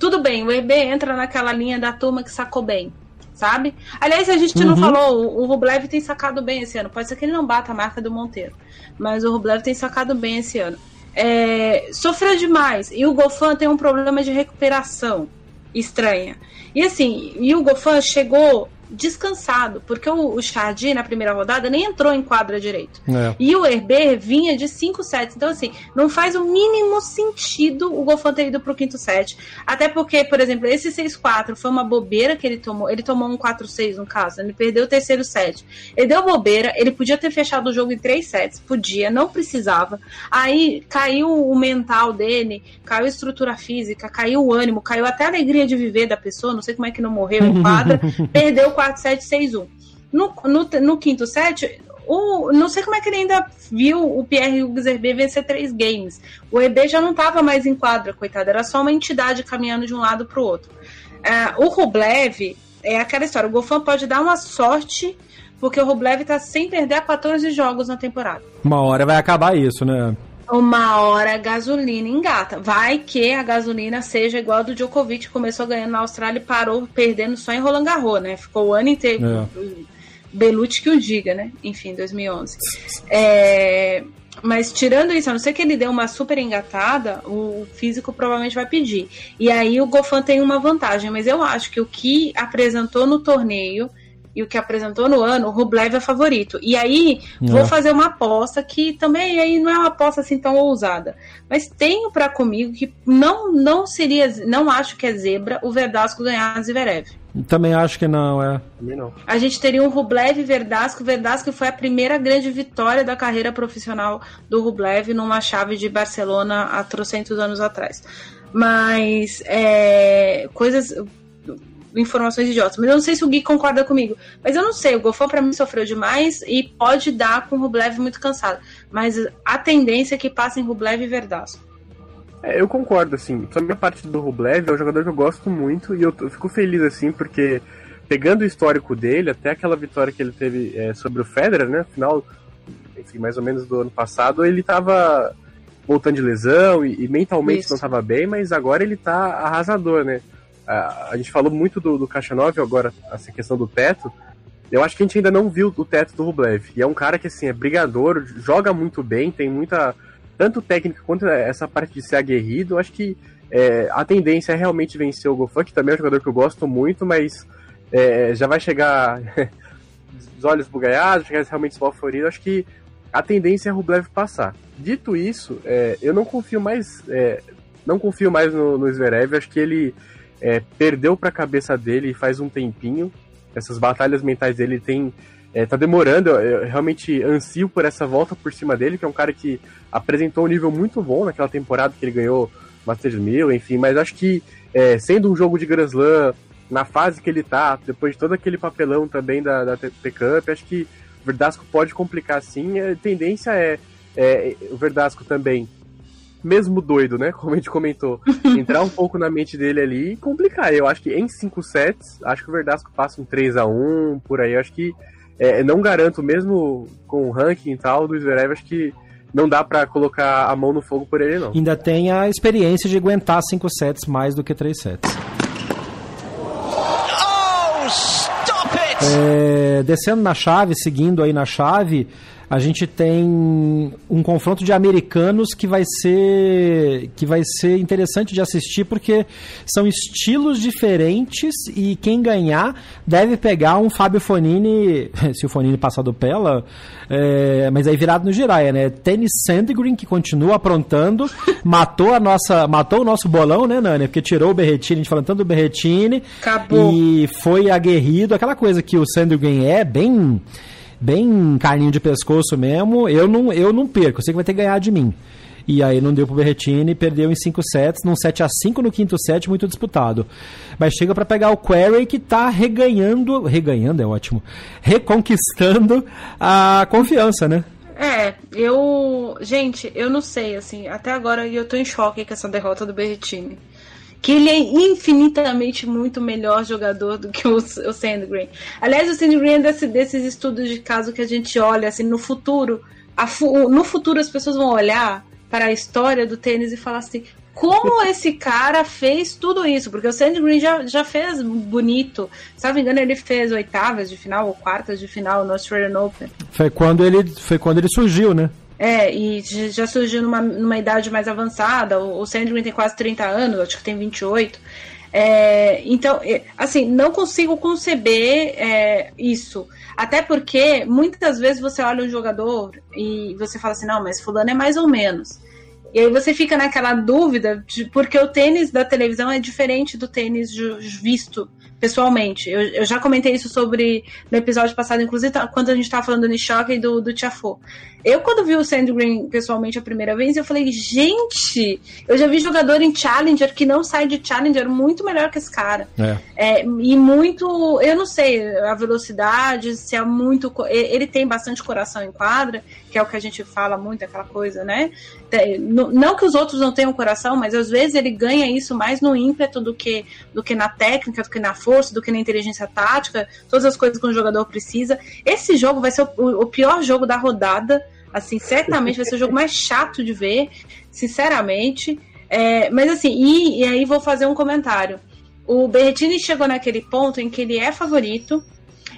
Speaker 4: tudo bem, o EB entra naquela linha da turma que sacou bem, sabe? Aliás, a gente uhum. não falou, o, o Rublev tem sacado bem esse ano. Pode ser que ele não bata a marca do Monteiro, mas o Rublev tem sacado bem esse ano. É, sofreu demais. E o Gofan tem um problema de recuperação estranha. E assim, e o Gofan chegou descansado, porque o, o Chardy na primeira rodada nem entrou em quadra direito. É. E o Herber vinha de 5 sets. Então, assim, não faz o mínimo sentido o Golfan ter ido pro quinto set. Até porque, por exemplo, esse 6-4 foi uma bobeira que ele tomou. Ele tomou um 4-6 no caso, ele perdeu o terceiro set. Ele deu bobeira, ele podia ter fechado o jogo em três sets, podia, não precisava. Aí caiu o mental dele, caiu a estrutura física, caiu o ânimo, caiu até a alegria de viver da pessoa, não sei como é que não morreu em quadra, [laughs] perdeu 4-7-6-1. No, no, no, quinto set, o, não sei como é que ele ainda viu o Pierre Hughes Herbe vencer três games. O EB já não estava mais em quadra, coitado, era só uma entidade caminhando de um lado para o outro. Uh, o Rublev é aquela história: o Golfan pode dar uma sorte, porque o Rublev está sem perder a 14 jogos na temporada.
Speaker 1: Uma hora vai acabar isso, né?
Speaker 4: Uma hora a gasolina engata. Vai que a gasolina seja igual a do Djokovic, começou ganhando na Austrália e parou perdendo só em Roland Garros, né? Ficou o ano inteiro. É. Belucci que o diga, né? Enfim, 2011. É, mas tirando isso, a não ser que ele dê uma super engatada, o físico provavelmente vai pedir. E aí o Gofan tem uma vantagem, mas eu acho que o que apresentou no torneio e o que apresentou no ano, o Rublev é favorito. E aí, é. vou fazer uma aposta que também aí não é uma aposta assim tão ousada. Mas tenho para comigo que não não seria, não acho que é zebra o Verdasco ganhar a Zverev.
Speaker 1: Também acho que não, é.
Speaker 2: Também não.
Speaker 4: A gente teria um Rublev e Verdasco. Verdasco foi a primeira grande vitória da carreira profissional do Rublev numa chave de Barcelona há trocentos anos atrás. Mas é, coisas informações idiotas. Mas eu não sei se o Gui concorda comigo. Mas eu não sei, o Golfão para mim sofreu demais e pode dar com o Rublev muito cansado. Mas a tendência é que passe em Rublev e Verdasco.
Speaker 2: É, eu concordo, assim. Só a minha parte do Rublev é um jogador que eu gosto muito e eu, eu fico feliz, assim, porque pegando o histórico dele, até aquela vitória que ele teve é, sobre o Federer, né? Final, enfim, mais ou menos do ano passado, ele tava voltando de lesão e, e mentalmente Isso. não estava bem, mas agora ele tá arrasador, né? A, gente falou muito do, do Caixa 9 agora, essa questão do teto. Eu acho que a gente ainda não viu o teto do Rublev. E é um cara que, assim, é brigador, joga muito bem, tem muita. Tanto técnica quanto essa parte de ser aguerrido. Eu acho que é, a tendência é realmente vencer o Gofan, que também é um jogador que eu gosto muito, mas é, já vai chegar [laughs] os olhos bugalhados, chegar realmente esbalforido. Acho que a tendência é o Rublev passar. Dito isso, é, eu não confio mais. É, não confio mais no, no Zverev. Acho que ele é, perdeu para a cabeça dele faz um tempinho. Essas batalhas mentais dele tem é, tá demorando. Eu, eu, realmente ansio por essa volta por cima dele, que é um cara que apresentou um nível muito bom naquela temporada que ele ganhou Masters 1000, enfim. Mas acho que é, sendo um jogo de Grand Slam, na fase que ele tá, depois de todo aquele papelão também da, da T-Cup, acho que o Verdasco pode complicar sim. A tendência é, é o Verdasco também mesmo doido, né? [laughs] Como a gente comentou, entrar um pouco na mente dele ali e complicar. Eu acho que em 5 sets, acho que o Verdasco passa um 3 a 1 por aí. Eu acho que é, não garanto, mesmo com o ranking e tal do Zverev, acho que não dá para colocar a mão no fogo por ele, não.
Speaker 1: Ainda tem a experiência de aguentar 5 sets mais do que 3 sets. Oh, é, descendo na chave, seguindo aí na chave, a gente tem um confronto de americanos que vai ser que vai ser interessante de assistir porque são estilos diferentes e quem ganhar deve pegar um Fábio Fonini, [laughs] se o Fonini passar do Pella, é, mas aí virado no Giraia, né? Tennis Sandgren que continua aprontando, [laughs] matou a nossa, matou o nosso bolão, né, Nani? Porque tirou o Berretini, a gente falando tanto do Berretini
Speaker 4: Acabou.
Speaker 1: e foi aguerrido, aquela coisa que o Sandgren é bem bem carninho de pescoço mesmo, eu não, eu não perco, eu sei que vai ter que ganhar de mim. E aí não deu pro Berretini, perdeu em 5 sets, num 7 a 5 no quinto set, muito disputado. Mas chega para pegar o Query que tá reganhando, reganhando é ótimo, reconquistando a confiança, né?
Speaker 4: É, eu, gente, eu não sei assim, até agora eu tô em choque com essa derrota do Berretini que ele é infinitamente muito melhor jogador do que o, o Sandgren. Aliás, o Sandgren é desse, desses estudos de caso que a gente olha assim no futuro. A, no futuro as pessoas vão olhar para a história do tênis e falar assim: como esse cara fez tudo isso? Porque o Sandgren já, já fez bonito. Se não me engano, ele fez oitavas de final ou quartas de final no Australian Open.
Speaker 1: Foi quando ele, foi quando ele surgiu, né?
Speaker 4: É, e já surgiu numa, numa idade mais avançada. O, o tem quase 30 anos, acho que tem 28. É, então, é, assim, não consigo conceber é, isso. Até porque muitas vezes você olha um jogador e você fala assim, não, mas fulano é mais ou menos. E aí você fica naquela dúvida, de, porque o tênis da televisão é diferente do tênis visto pessoalmente. Eu, eu já comentei isso sobre no episódio passado, inclusive tá, quando a gente estava falando do Nishoka e do, do Tiafo. Eu, quando vi o Sandgren pessoalmente a primeira vez, eu falei, gente, eu já vi jogador em Challenger que não sai de Challenger muito melhor que esse cara. É. É, e muito, eu não sei a velocidade, se é muito. Ele tem bastante coração em quadra, que é o que a gente fala muito, aquela coisa, né? Não que os outros não tenham coração, mas às vezes ele ganha isso mais no ímpeto do que, do que na técnica, do que na força, do que na inteligência tática, todas as coisas que um jogador precisa. Esse jogo vai ser o, o pior jogo da rodada Assim, certamente vai ser o jogo mais chato de ver, sinceramente. É, mas assim, e, e aí vou fazer um comentário. O Berrettini chegou naquele ponto em que ele é favorito,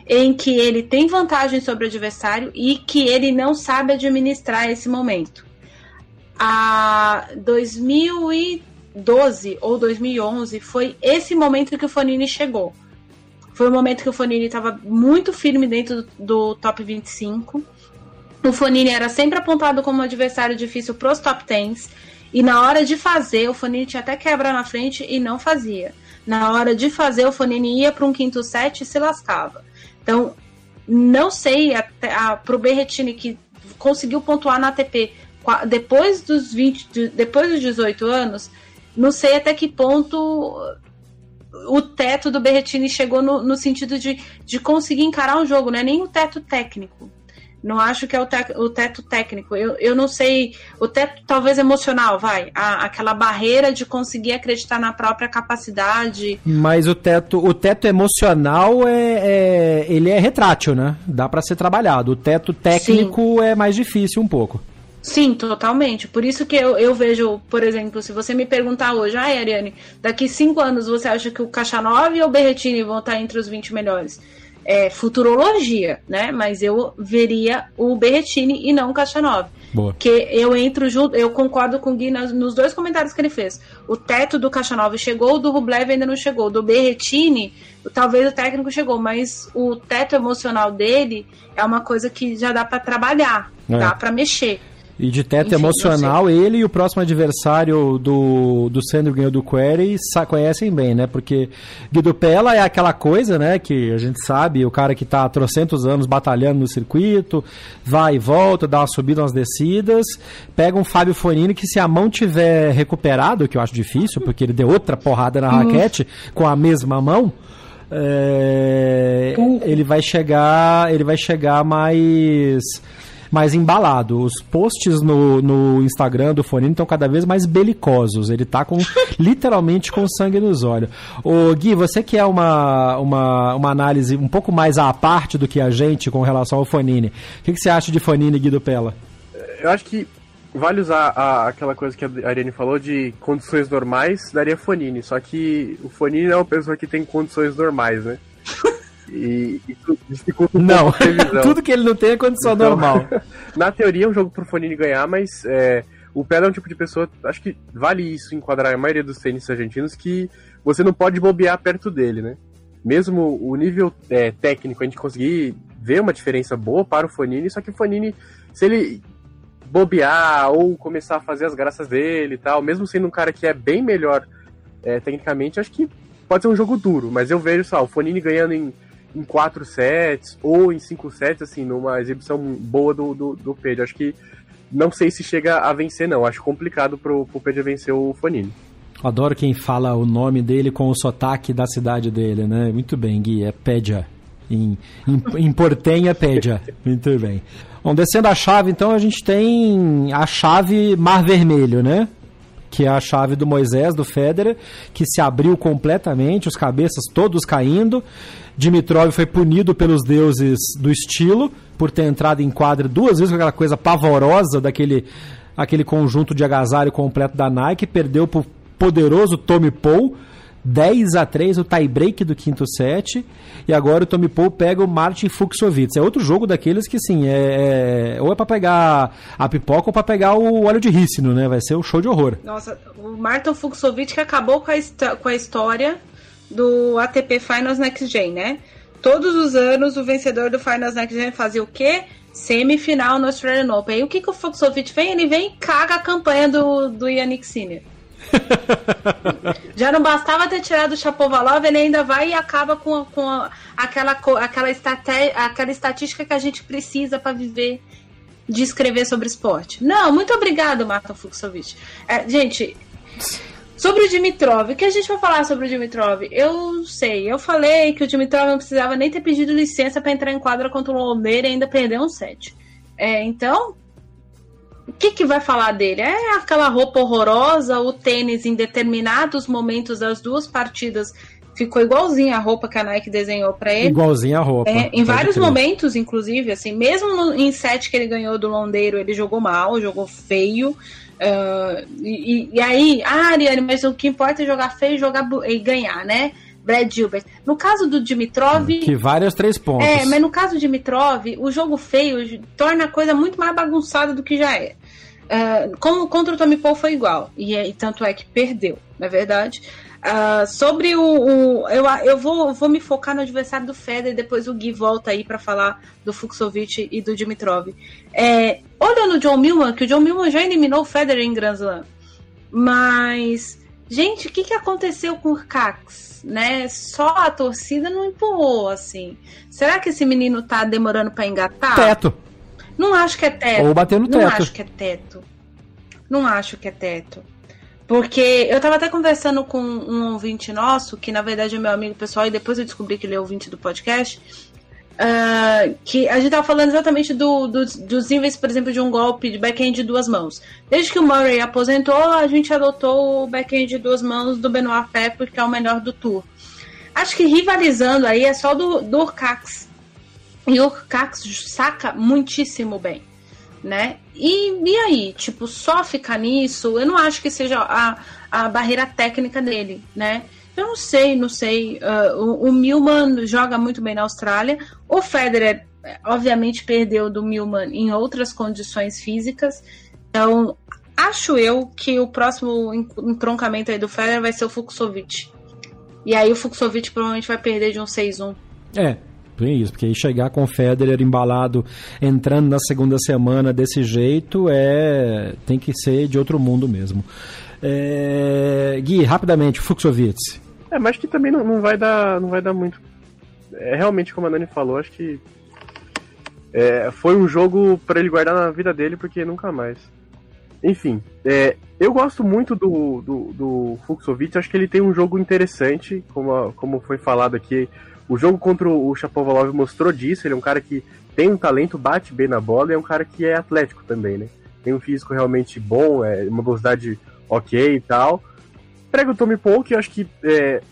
Speaker 4: em que ele tem vantagem sobre o adversário e que ele não sabe administrar esse momento. A 2012 ou 2011 foi esse momento que o Fonini chegou. Foi o momento que o Fonini estava muito firme dentro do, do top 25 o Fonini era sempre apontado como um adversário difícil para os top 10. E na hora de fazer, o Fonini tinha até quebra na frente e não fazia. Na hora de fazer, o Fonini ia para um quinto set e se lascava. Então, não sei para o Berretini que conseguiu pontuar na ATP depois dos 20, depois dos 18 anos, não sei até que ponto o teto do Berretini chegou no, no sentido de, de conseguir encarar um jogo, não é nem o teto técnico. Não acho que é o, te o teto técnico. Eu, eu não sei. O teto talvez emocional, vai. A, aquela barreira de conseguir acreditar na própria capacidade.
Speaker 1: Mas o teto, o teto emocional é, é ele é retrátil, né? Dá para ser trabalhado. O teto técnico Sim. é mais difícil um pouco.
Speaker 4: Sim, totalmente. Por isso que eu, eu vejo, por exemplo, se você me perguntar hoje, ah, Ariane, daqui cinco anos você acha que o Caixa 9 ou o Berretini vão estar entre os 20 melhores? É, futurologia, né? Mas eu veria o Berretini e não o Cachanov. Boa. Que eu entro junto, eu concordo com o Gui nas, nos dois comentários que ele fez. O teto do Cachanov chegou, o do Rublev ainda não chegou. Do Berretini, talvez o técnico chegou, mas o teto emocional dele é uma coisa que já dá para trabalhar, é. dá para mexer.
Speaker 1: E de teto Enfim, emocional, ele e o próximo adversário do, do Sandro do Query conhecem bem, né? Porque Guido Pella é aquela coisa, né? Que a gente sabe, o cara que está há trocentos anos batalhando no circuito, vai e volta, dá uma subida, umas descidas, pega um Fábio Fonini que se a mão tiver recuperado, que eu acho difícil, porque ele deu outra porrada na uhum. raquete com a mesma mão, é, ele vai chegar, ele vai chegar mais mais embalado. Os posts no, no Instagram do Fonini estão cada vez mais belicosos. Ele tá com [laughs] literalmente com sangue nos olhos. Ô, Gui, você que é uma, uma, uma análise um pouco mais à parte do que a gente com relação ao Fonini. O que, que você acha de Fonini, Guido Pella?
Speaker 2: Eu acho que vale usar a, aquela coisa que a Ariane falou de condições normais, daria Fonini. Só que o Fonini é uma pessoa que tem condições normais, né? E isso dificulta
Speaker 1: um não, [laughs] tudo que ele não tem é condição então, normal. [laughs]
Speaker 2: na teoria é um jogo pro Fonini ganhar, mas é, o Pela é um tipo de pessoa, acho que vale isso enquadrar a maioria dos tênis argentinos, que você não pode bobear perto dele, né? Mesmo o nível é, técnico, a gente conseguir ver uma diferença boa para o Fonini, só que o Fonini, se ele bobear ou começar a fazer as graças dele e tal, mesmo sendo um cara que é bem melhor é, tecnicamente, acho que pode ser um jogo duro, mas eu vejo só o Fonini ganhando em em quatro sets ou em cinco sets, assim, numa exibição boa do, do, do Pedro. Acho que não sei se chega a vencer, não. Acho complicado pro, pro Pedro vencer o Fonini.
Speaker 1: Adoro quem fala o nome dele com o sotaque da cidade dele, né? Muito bem, Gui, é Pédia. Em, em, em Portenha, Pédia. Muito bem. Bom, descendo a chave, então, a gente tem a chave Mar Vermelho, né? Que é a chave do Moisés, do Federer, que se abriu completamente, os cabeças todos caindo. Dimitrov foi punido pelos deuses do estilo por ter entrado em quadra duas vezes com aquela coisa pavorosa daquele aquele conjunto de agasalho completo da Nike, perdeu para o poderoso Tommy Paul 10 a 3 o tie-break do quinto set. E agora o Tommy Paul pega o Martin Fuxovic. É outro jogo daqueles que, sim, é, é ou é para pegar a pipoca ou para pegar o óleo de rícino, né? Vai ser um show de horror.
Speaker 4: Nossa, o Martin Fuxovic que acabou com a, com a história do ATP Finals Next Gen, né? Todos os anos o vencedor do Finals Next Gen fazia o quê? Semifinal no Australian Open. E o que, que o Fuxovic vem? Ele vem e caga a campanha do, do Yannick Sinner. [laughs] Já não bastava ter tirado o Chapovalov, ele ainda vai e acaba com, com aquela, aquela, aquela estatística que a gente precisa para viver de escrever sobre esporte. Não, muito obrigado, Marta Fuxovic. É, gente, sobre o Dimitrov, o que a gente vai falar sobre o Dimitrov? Eu sei, eu falei que o Dimitrov não precisava nem ter pedido licença para entrar em quadra contra o Lombeira e ainda perder um set. É, então, o que, que vai falar dele? É aquela roupa horrorosa, o tênis em determinados momentos das duas partidas ficou igualzinho a roupa que a Nike desenhou para ele.
Speaker 1: Igualzinho a roupa.
Speaker 4: É, em vários crer. momentos, inclusive, assim, mesmo no, em set que ele ganhou do Londeiro, ele jogou mal, jogou feio. Uh, e, e, aí, ah, Ariane, mas o que importa é jogar feio jogar, e ganhar, né? Brad Gilbert. No caso do Dimitrov.
Speaker 1: Que vários três pontos.
Speaker 4: É, mas no caso do Dimitrov, o jogo feio torna a coisa muito mais bagunçada do que já é. Uh, como contra o Tommy Paul foi igual. E, e tanto é que perdeu, na é verdade. Uh, sobre o, o, eu, eu vou, vou me focar no adversário do Federer depois o Gui volta aí para falar do Fuxovic e do Dimitrov. É, olha no John Millman, que o John Millman já eliminou o Federer em Grand Slam. Mas, gente, o que, que aconteceu com o Cax? Né? Só a torcida não empurrou, assim. Será que esse menino tá demorando para engatar?
Speaker 1: Teto.
Speaker 4: Não acho que é teto.
Speaker 1: Ou bater no teto.
Speaker 4: Não acho que é teto. Não acho que é teto. Porque eu tava até conversando com um ouvinte nosso, que na verdade é meu amigo pessoal, e depois eu descobri que ele é ouvinte do podcast. Uh, que a gente tava falando exatamente do, do, dos níveis, por exemplo, de um golpe de backhand de duas mãos. Desde que o Murray aposentou, a gente adotou o backhand de duas mãos do Benoit Paire, porque é o melhor do tour. Acho que rivalizando aí é só do, do Urcax. E o Urcax saca muitíssimo bem né? E, e aí, tipo, só ficar nisso, eu não acho que seja a, a barreira técnica dele, né? Eu não sei, não sei. Uh, o, o Milman joga muito bem na Austrália. O Federer, obviamente, perdeu do Milman em outras condições físicas. Então, acho eu que o próximo entroncamento aí do Federer vai ser o Fuxovic. E aí o Fuxovic provavelmente vai perder de um 6-1.
Speaker 1: É, é isso, porque aí chegar com o Federer embalado, entrando na segunda semana desse jeito, é tem que ser de outro mundo mesmo. É... Gui, rapidamente, Fuxovic.
Speaker 2: É, mas que também não, não, vai dar, não vai dar muito. É realmente como a Nani falou, acho que é, foi um jogo para ele guardar na vida dele, porque nunca mais. Enfim, é, eu gosto muito do, do, do Fuxovic, acho que ele tem um jogo interessante, como, como foi falado aqui. O jogo contra o Chapovalov mostrou disso, ele é um cara que tem um talento, bate bem na bola e é um cara que é atlético também, né? Tem um físico realmente bom, é uma velocidade ok e tal. Prega o Tommy Paul, que eu acho que é,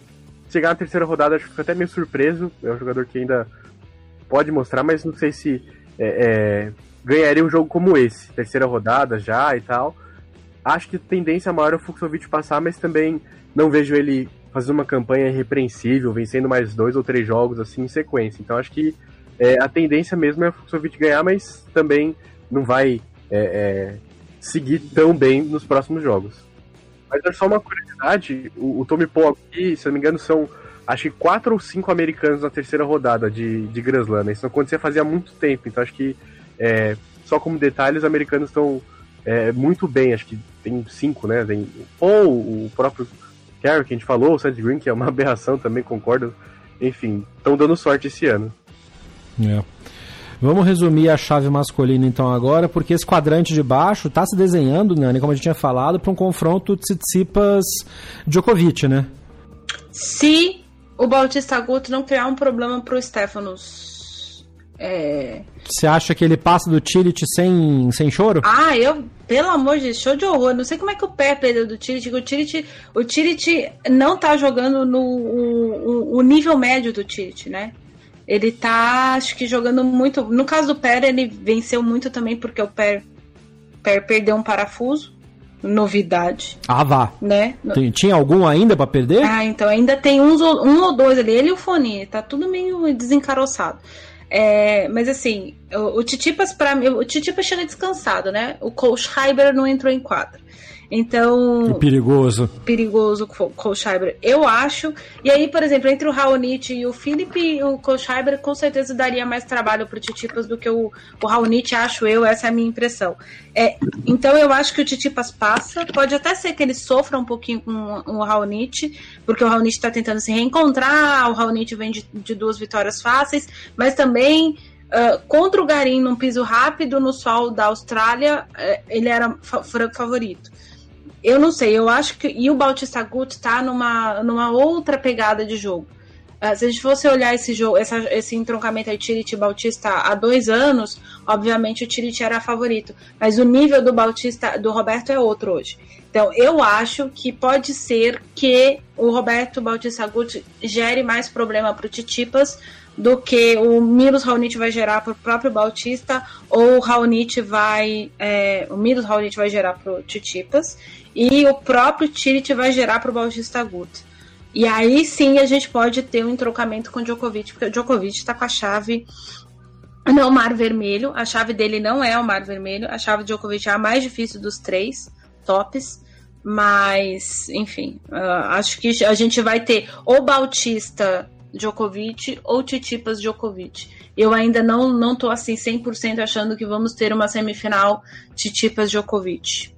Speaker 2: chegar na terceira rodada, acho que fico até meio surpreso. É um jogador que ainda pode mostrar, mas não sei se é, é, ganharia um jogo como esse. Terceira rodada já e tal. Acho que tendência maior é o Fuxovic passar, mas também não vejo ele fazer uma campanha irrepreensível, vencendo mais dois ou três jogos assim em sequência. Então acho que é, a tendência mesmo é o Fuxovic ganhar, mas também não vai é, é, seguir tão bem nos próximos jogos. Mas é só uma curiosidade, o, o Tommy Paul aqui, se eu não me engano, são acho que quatro ou cinco americanos na terceira rodada de, de Grand Slam. Né? Isso não acontecia fazia muito tempo, então acho que é, só como detalhe, os americanos estão é, muito bem, acho que tem cinco, né? Tem o Paul, o próprio Carey, que a gente falou, o Seth Green, que é uma [laughs] aberração também, concordo. Enfim, estão dando sorte esse ano.
Speaker 1: É. Vamos resumir a chave masculina então agora, porque esse quadrante de baixo está se desenhando, né, como a gente tinha falado, para um confronto Tsitsipas-Djokovic, né?
Speaker 4: Se o Bautista Guto não criar um problema para o Stefanos.
Speaker 1: É... Você acha que ele passa do Tilit sem, sem choro?
Speaker 4: Ah, eu pelo amor de Deus, show de horror. Não sei como é que o pé perdeu do Tirit. O Tirit, o Tirit não tá jogando no o, o nível médio do Tirit, né? Ele tá, acho que jogando muito. No caso do Pé, ele venceu muito também porque o Pé, Pé perdeu um parafuso. novidade.
Speaker 1: Ah, vá.
Speaker 4: Né?
Speaker 1: Tem, tinha algum ainda para perder?
Speaker 4: Ah, então ainda tem uns, um ou dois ali. Ele e o Fone, tá tudo meio desencaroçado. É, mas assim, o, o Titipas para mim, o Titipas chega descansado, né? O Cole Schreiber não entrou em quadra. Então.
Speaker 1: E perigoso.
Speaker 4: Perigoso o Kohlschreiber, eu acho. E aí, por exemplo, entre o Raonic e o Felipe, o Kohlschreiber com certeza daria mais trabalho pro Titipas do que o, o Raonic, acho eu, essa é a minha impressão. É, então eu acho que o Titipas passa. Pode até ser que ele sofra um pouquinho com o Raonic, porque o Raonic está tentando se reencontrar, o Raonic vem de, de duas vitórias fáceis, mas também. Uh, contra o Garim num piso rápido no sol da Austrália, uh, ele era fa favorito. Eu não sei, eu acho que. E o Bautista Gut tá numa, numa outra pegada de jogo. Uh, se a gente fosse olhar esse jogo, essa, esse entroncamento aí, Tiriti Bautista há dois anos, obviamente o Tiriti era favorito. Mas o nível do Bautista, do Roberto é outro hoje. Então, eu acho que pode ser que o Roberto Bautista Gut gere mais problema para o Titipas do que o Milos Raonic vai gerar para o próprio Bautista ou o Raonic vai. É, o Milos Raonic vai gerar para o Titipas e o próprio Tirit vai gerar para o Bautista Gut. E aí sim a gente pode ter um entrocamento com o Djokovic, porque o Djokovic está com a chave não o mar vermelho, a chave dele não é o mar vermelho, a chave de Djokovic é a mais difícil dos três tops, mas enfim, uh, acho que a gente vai ter ou Bautista Djokovic ou Titipas Djokovic. Eu ainda não não tô assim 100% achando que vamos ter uma semifinal Titipas Djokovic.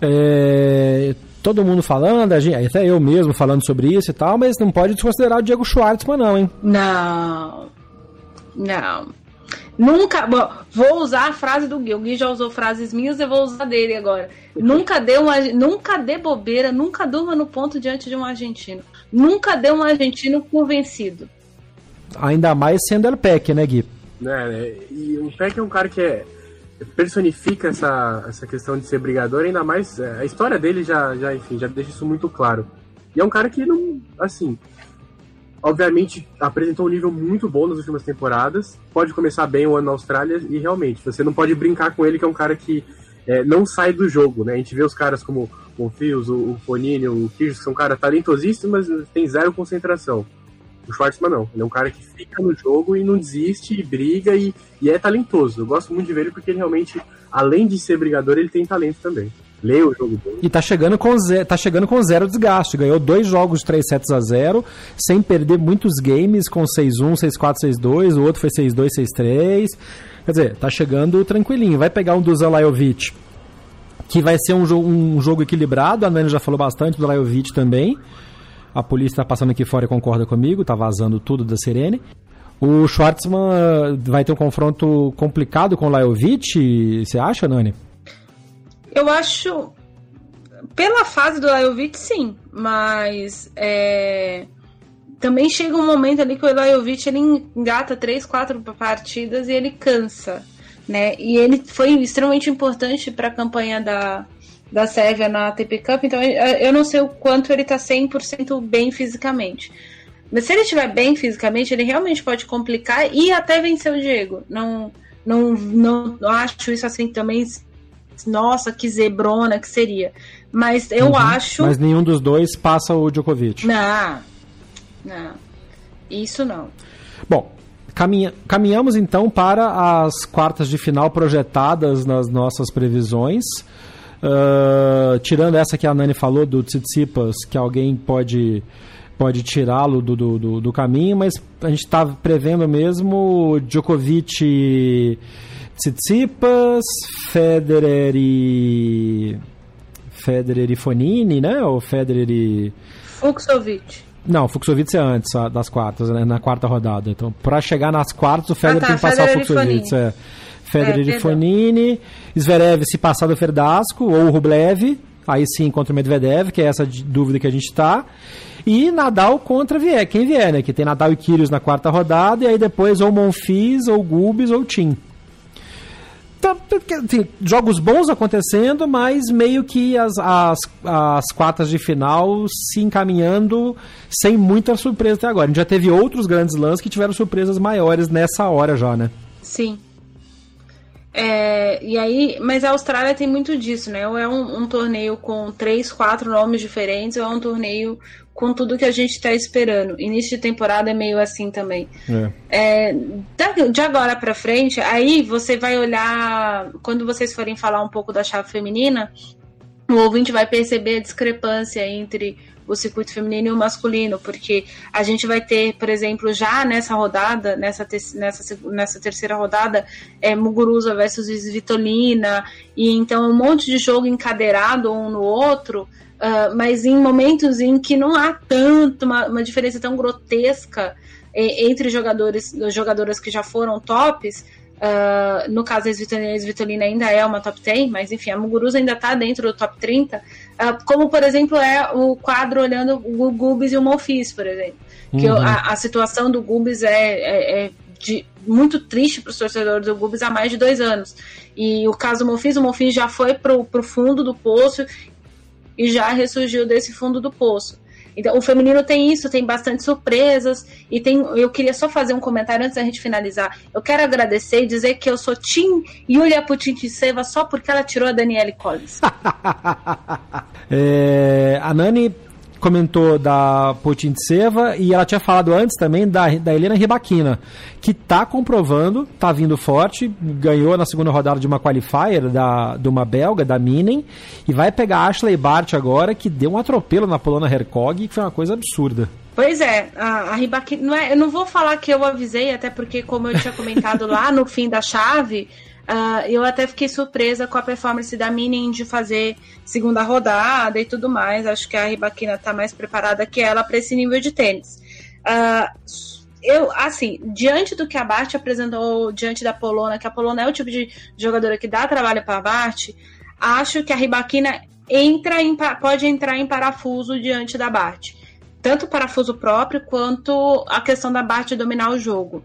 Speaker 1: É, todo mundo falando, até eu mesmo falando sobre isso e tal, mas não pode desconsiderar o Diego Schwartzman, não, hein?
Speaker 4: Não. Não. Nunca. Bom, vou usar a frase do Gui. O Gui já usou frases minhas, eu vou usar dele agora. Nunca dê, uma, nunca dê bobeira, nunca durma no ponto diante de um argentino. Nunca dê um argentino convencido.
Speaker 1: Ainda mais sendo El Peck, né, Gui?
Speaker 2: É, e o Peck é um cara que é personifica essa, essa questão de ser brigador, ainda mais é, a história dele já, já, enfim, já deixa isso muito claro. E é um cara que não, assim, obviamente apresentou um nível muito bom nas últimas temporadas, pode começar bem o ano na Austrália e realmente, você não pode brincar com ele que é um cara que é, não sai do jogo, né? A gente vê os caras como o Fios, o, o Fonini, o Kirsch, que são caras talentosíssimos, mas tem zero concentração. O Schwartzman não. Ele é um cara que fica no jogo e não desiste, e briga e, e é talentoso. Eu gosto muito de ver ele porque ele realmente, além de ser brigador, ele tem talento também. Lê o jogo dele.
Speaker 1: E tá chegando com zero, tá chegando com zero desgaste. Ganhou dois jogos de 3 sets a 0, sem perder muitos games com 6-1, 6-4, 6-2. O outro foi 6-2, 6-3. Quer dizer, tá chegando tranquilinho. Vai pegar um do Zalajovic, que vai ser um, jogo, um jogo equilibrado. A Nani já falou bastante do Zalajovic também. A polícia está passando aqui fora e concorda comigo, está vazando tudo da Sirene. O Schwartzman vai ter um confronto complicado com o Lajovic, você acha, Nani?
Speaker 4: Eu acho. Pela fase do Lajovic, sim. Mas. É... Também chega um momento ali que o Lajovic ele engata três, quatro partidas e ele cansa. Né? E ele foi extremamente importante para a campanha da, da Sérvia na ATP Cup, então eu não sei o quanto ele tá 100% bem fisicamente. Mas se ele estiver bem fisicamente, ele realmente pode complicar e até vencer o Diego. Não, não, não, não acho isso assim também. Nossa, que zebrona que seria. Mas eu uhum. acho.
Speaker 1: Mas nenhum dos dois passa o Djokovic.
Speaker 4: Não, não. Isso não.
Speaker 1: Bom, caminha, caminhamos então para as quartas de final projetadas nas nossas previsões. Uh, tirando essa que a Nani falou do Tsitsipas, que alguém pode pode tirá-lo do, do, do, caminho, mas a gente está prevendo mesmo Djokovic, Tsitsipas, Federer e Federer e Fonini, né? Ou Federer e
Speaker 4: Fuxovic.
Speaker 1: Não, Fuxovic é antes das quartas, né? na quarta rodada. Então, para chegar nas quartas, o Federer ah, tá, tem que passar Federer o Fuxovic. É. Federer é, e Fonini, Zverev se passar do Ferdasco, ou o Rublev, aí sim contra o Medvedev, que é essa dúvida que a gente está. E Nadal contra vier, quem vier, né? Que tem Nadal e Kyrgios na quarta rodada, e aí depois ou Monfils, ou Gubis, ou Tim. Então, assim, jogos bons acontecendo, mas meio que as, as, as quartas de final se encaminhando sem muita surpresa até agora. A gente já teve outros grandes lances que tiveram surpresas maiores nessa hora já, né?
Speaker 4: Sim. É, e aí, mas a Austrália tem muito disso, né? Ou é um, um, torneio com três, quatro nomes diferentes, ou é um torneio com tudo que a gente está esperando. Início de temporada é meio assim também. É. É, de agora para frente, aí você vai olhar, quando vocês forem falar um pouco da chave feminina, o ouvinte vai perceber a discrepância entre o circuito feminino e o masculino, porque a gente vai ter, por exemplo, já nessa rodada, nessa, te nessa, nessa terceira rodada, é, Muguruza versus Vitolina, e então um monte de jogo encadeirado um no outro, uh, mas em momentos em que não há tanto, uma, uma diferença tão grotesca é, entre jogadores, jogadoras que já foram tops, Uh, no caso, a Svitolina ainda é uma top 10, mas enfim, a Muguruza ainda está dentro do top 30. Uh, ah, como, por exemplo, é o quadro olhando o Gubis e o Monfils, por exemplo. Uhum. Que a, a, situação do Gubis é, é, é de, muito triste para os torcedores do Gubis há mais de dois anos. E o caso do Monfils, o Monfils já foi para o fundo do poço e já ressurgiu desse fundo do poço. Então, o feminino tem isso, tem bastante surpresas. E tem. Eu queria só fazer um comentário antes da gente finalizar. Eu quero agradecer e dizer que eu sou Tim Yulia Putintseva só porque ela tirou a Danielle Collins. [laughs]
Speaker 1: é, a Nani comentou da Potintseva e ela tinha falado antes também da, da Helena Ribaquina, que está comprovando, está vindo forte, ganhou na segunda rodada de uma qualifier da, de uma belga, da Minen, e vai pegar a Ashley Bart agora, que deu um atropelo na Polona Hercog, que foi uma coisa absurda.
Speaker 4: Pois é, a, a Ribaquina, não é, eu não vou falar que eu avisei, até porque, como eu tinha comentado lá no fim da chave, Uh, eu até fiquei surpresa com a performance da Minin de fazer segunda rodada e tudo mais. Acho que a Ribaquina está mais preparada que ela para esse nível de tênis. Uh, eu, assim, diante do que a Bart apresentou diante da Polona, que a Polona é o tipo de jogadora que dá trabalho para a Bart, acho que a Ribaquina entra em, pode entrar em parafuso diante da Bart. Tanto parafuso próprio quanto a questão da Bart dominar o jogo.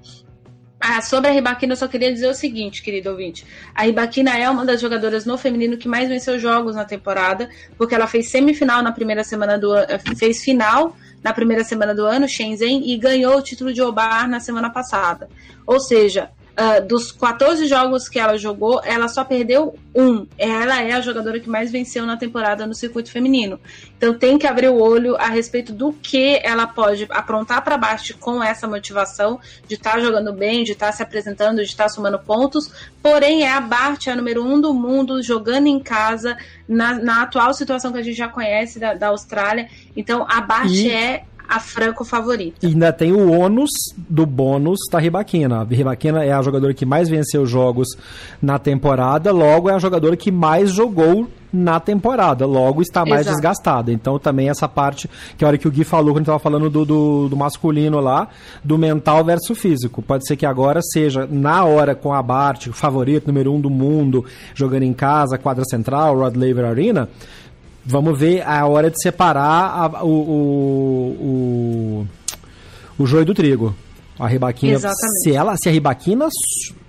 Speaker 4: Ah, sobre a Ribaquina, eu só queria dizer o seguinte, querido ouvinte. A Ribaquina é uma das jogadoras no feminino que mais venceu jogos na temporada, porque ela fez semifinal na primeira semana do ano, fez final na primeira semana do ano, Shenzhen, e ganhou o título de Obar na semana passada. Ou seja, Uh, dos 14 jogos que ela jogou, ela só perdeu um. Ela é a jogadora que mais venceu na temporada no circuito feminino. Então tem que abrir o olho a respeito do que ela pode aprontar para baixo com essa motivação de estar tá jogando bem, de estar tá se apresentando, de estar tá somando pontos. Porém, é a Bart, a número um do mundo, jogando em casa, na, na atual situação que a gente já conhece da, da Austrália. Então, a Bart e... é a Franco favorita.
Speaker 1: E ainda tem o ônus do bônus da Ribaquina. A Ribaquina é a jogadora que mais venceu jogos na temporada, logo é a jogadora que mais jogou na temporada, logo está mais Exato. desgastada. Então também essa parte, que é a hora que o Gui falou, quando estava falando do, do, do, masculino lá, do mental versus físico. Pode ser que agora seja, na hora com a Bart, o favorito número um do mundo, jogando em casa, quadra central, Rod Laver Arena, Vamos ver a hora de separar a, o, o, o, o joio do trigo. A ribaquina. Exatamente. Se, ela, se a ribaquina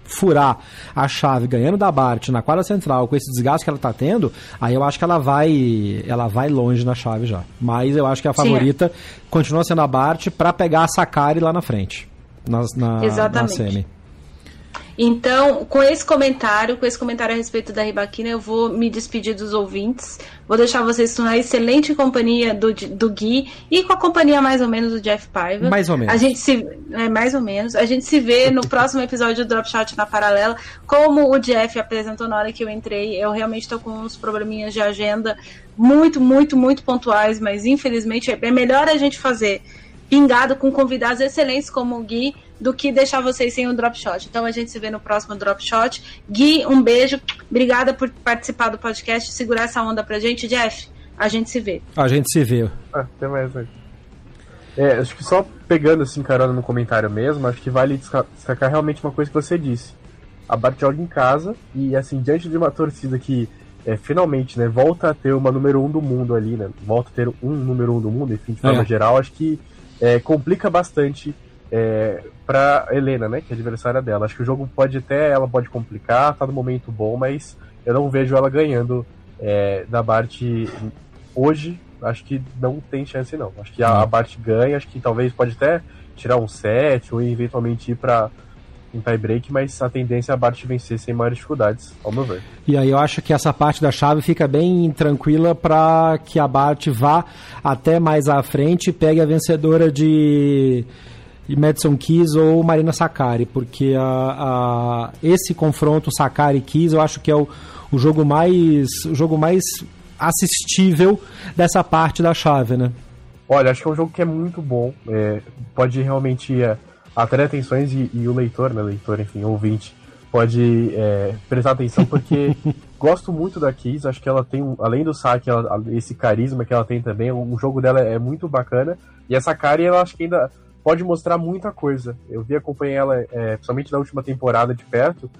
Speaker 1: furar a chave ganhando da Bart na quadra central com esse desgaste que ela está tendo, aí eu acho que ela vai ela vai longe na chave já. Mas eu acho que a favorita Sim, é. continua sendo a Bart para pegar a Sakari lá na frente. Na, na, Exatamente. na semi.
Speaker 4: Então, com esse comentário, com esse comentário a respeito da Ribaquina, eu vou me despedir dos ouvintes. Vou deixar vocês na excelente companhia do, do Gui e com a companhia mais ou menos do Jeff Paiva.
Speaker 1: Mais ou menos.
Speaker 4: A gente se, é, mais ou menos. A gente se vê no [laughs] próximo episódio do Drop Shot na Paralela. Como o Jeff apresentou na hora que eu entrei, eu realmente estou com uns probleminhas de agenda muito, muito, muito pontuais, mas infelizmente é melhor a gente fazer pingado com convidados excelentes como o Gui do que deixar vocês sem um drop shot. Então a gente se vê no próximo drop shot. Gui, um beijo. Obrigada por participar do podcast segurar essa onda pra gente. Jeff, a gente se vê.
Speaker 1: A gente se vê.
Speaker 2: Ah, até mais, né? É, acho que só pegando assim, carona no comentário mesmo, acho que vale destacar realmente uma coisa que você disse. A Bart joga em casa e, assim, diante de uma torcida que é, finalmente né, volta a ter uma número um do mundo ali, né? Volta a ter um número um do mundo, enfim, de forma é. geral, acho que é, complica bastante é, para Helena, né, que é adversária dela. Acho que o jogo pode até, ela pode complicar, tá no momento bom, mas eu não vejo ela ganhando é, da Bart hoje. Acho que não tem chance não. Acho que a, a Bart ganha, acho que talvez pode até tirar um set ou eventualmente ir para em tie-break, mas a tendência é a Bart vencer sem maiores dificuldades, ao meu ver.
Speaker 1: E aí eu acho que essa parte da chave fica bem tranquila para que a Bart vá até mais à frente e pegue a vencedora de, de Madison Keys ou Marina Sakari, porque a, a, esse confronto Sakari-Keys eu acho que é o, o jogo mais o jogo mais assistível dessa parte da chave, né?
Speaker 2: Olha, acho que é um jogo que é muito bom, é, pode realmente... É atrair atenções e, e, o leitor, né, leitor, enfim, ouvinte, pode é, prestar atenção porque [laughs] gosto muito da Kiss, acho que ela tem, além do saque, ela, esse carisma que ela tem também, o, o, jogo dela é muito bacana e essa Kari, ela acho que ainda pode mostrar muita coisa. Eu vi acompanhar ela, é, principalmente na última temporada de perto,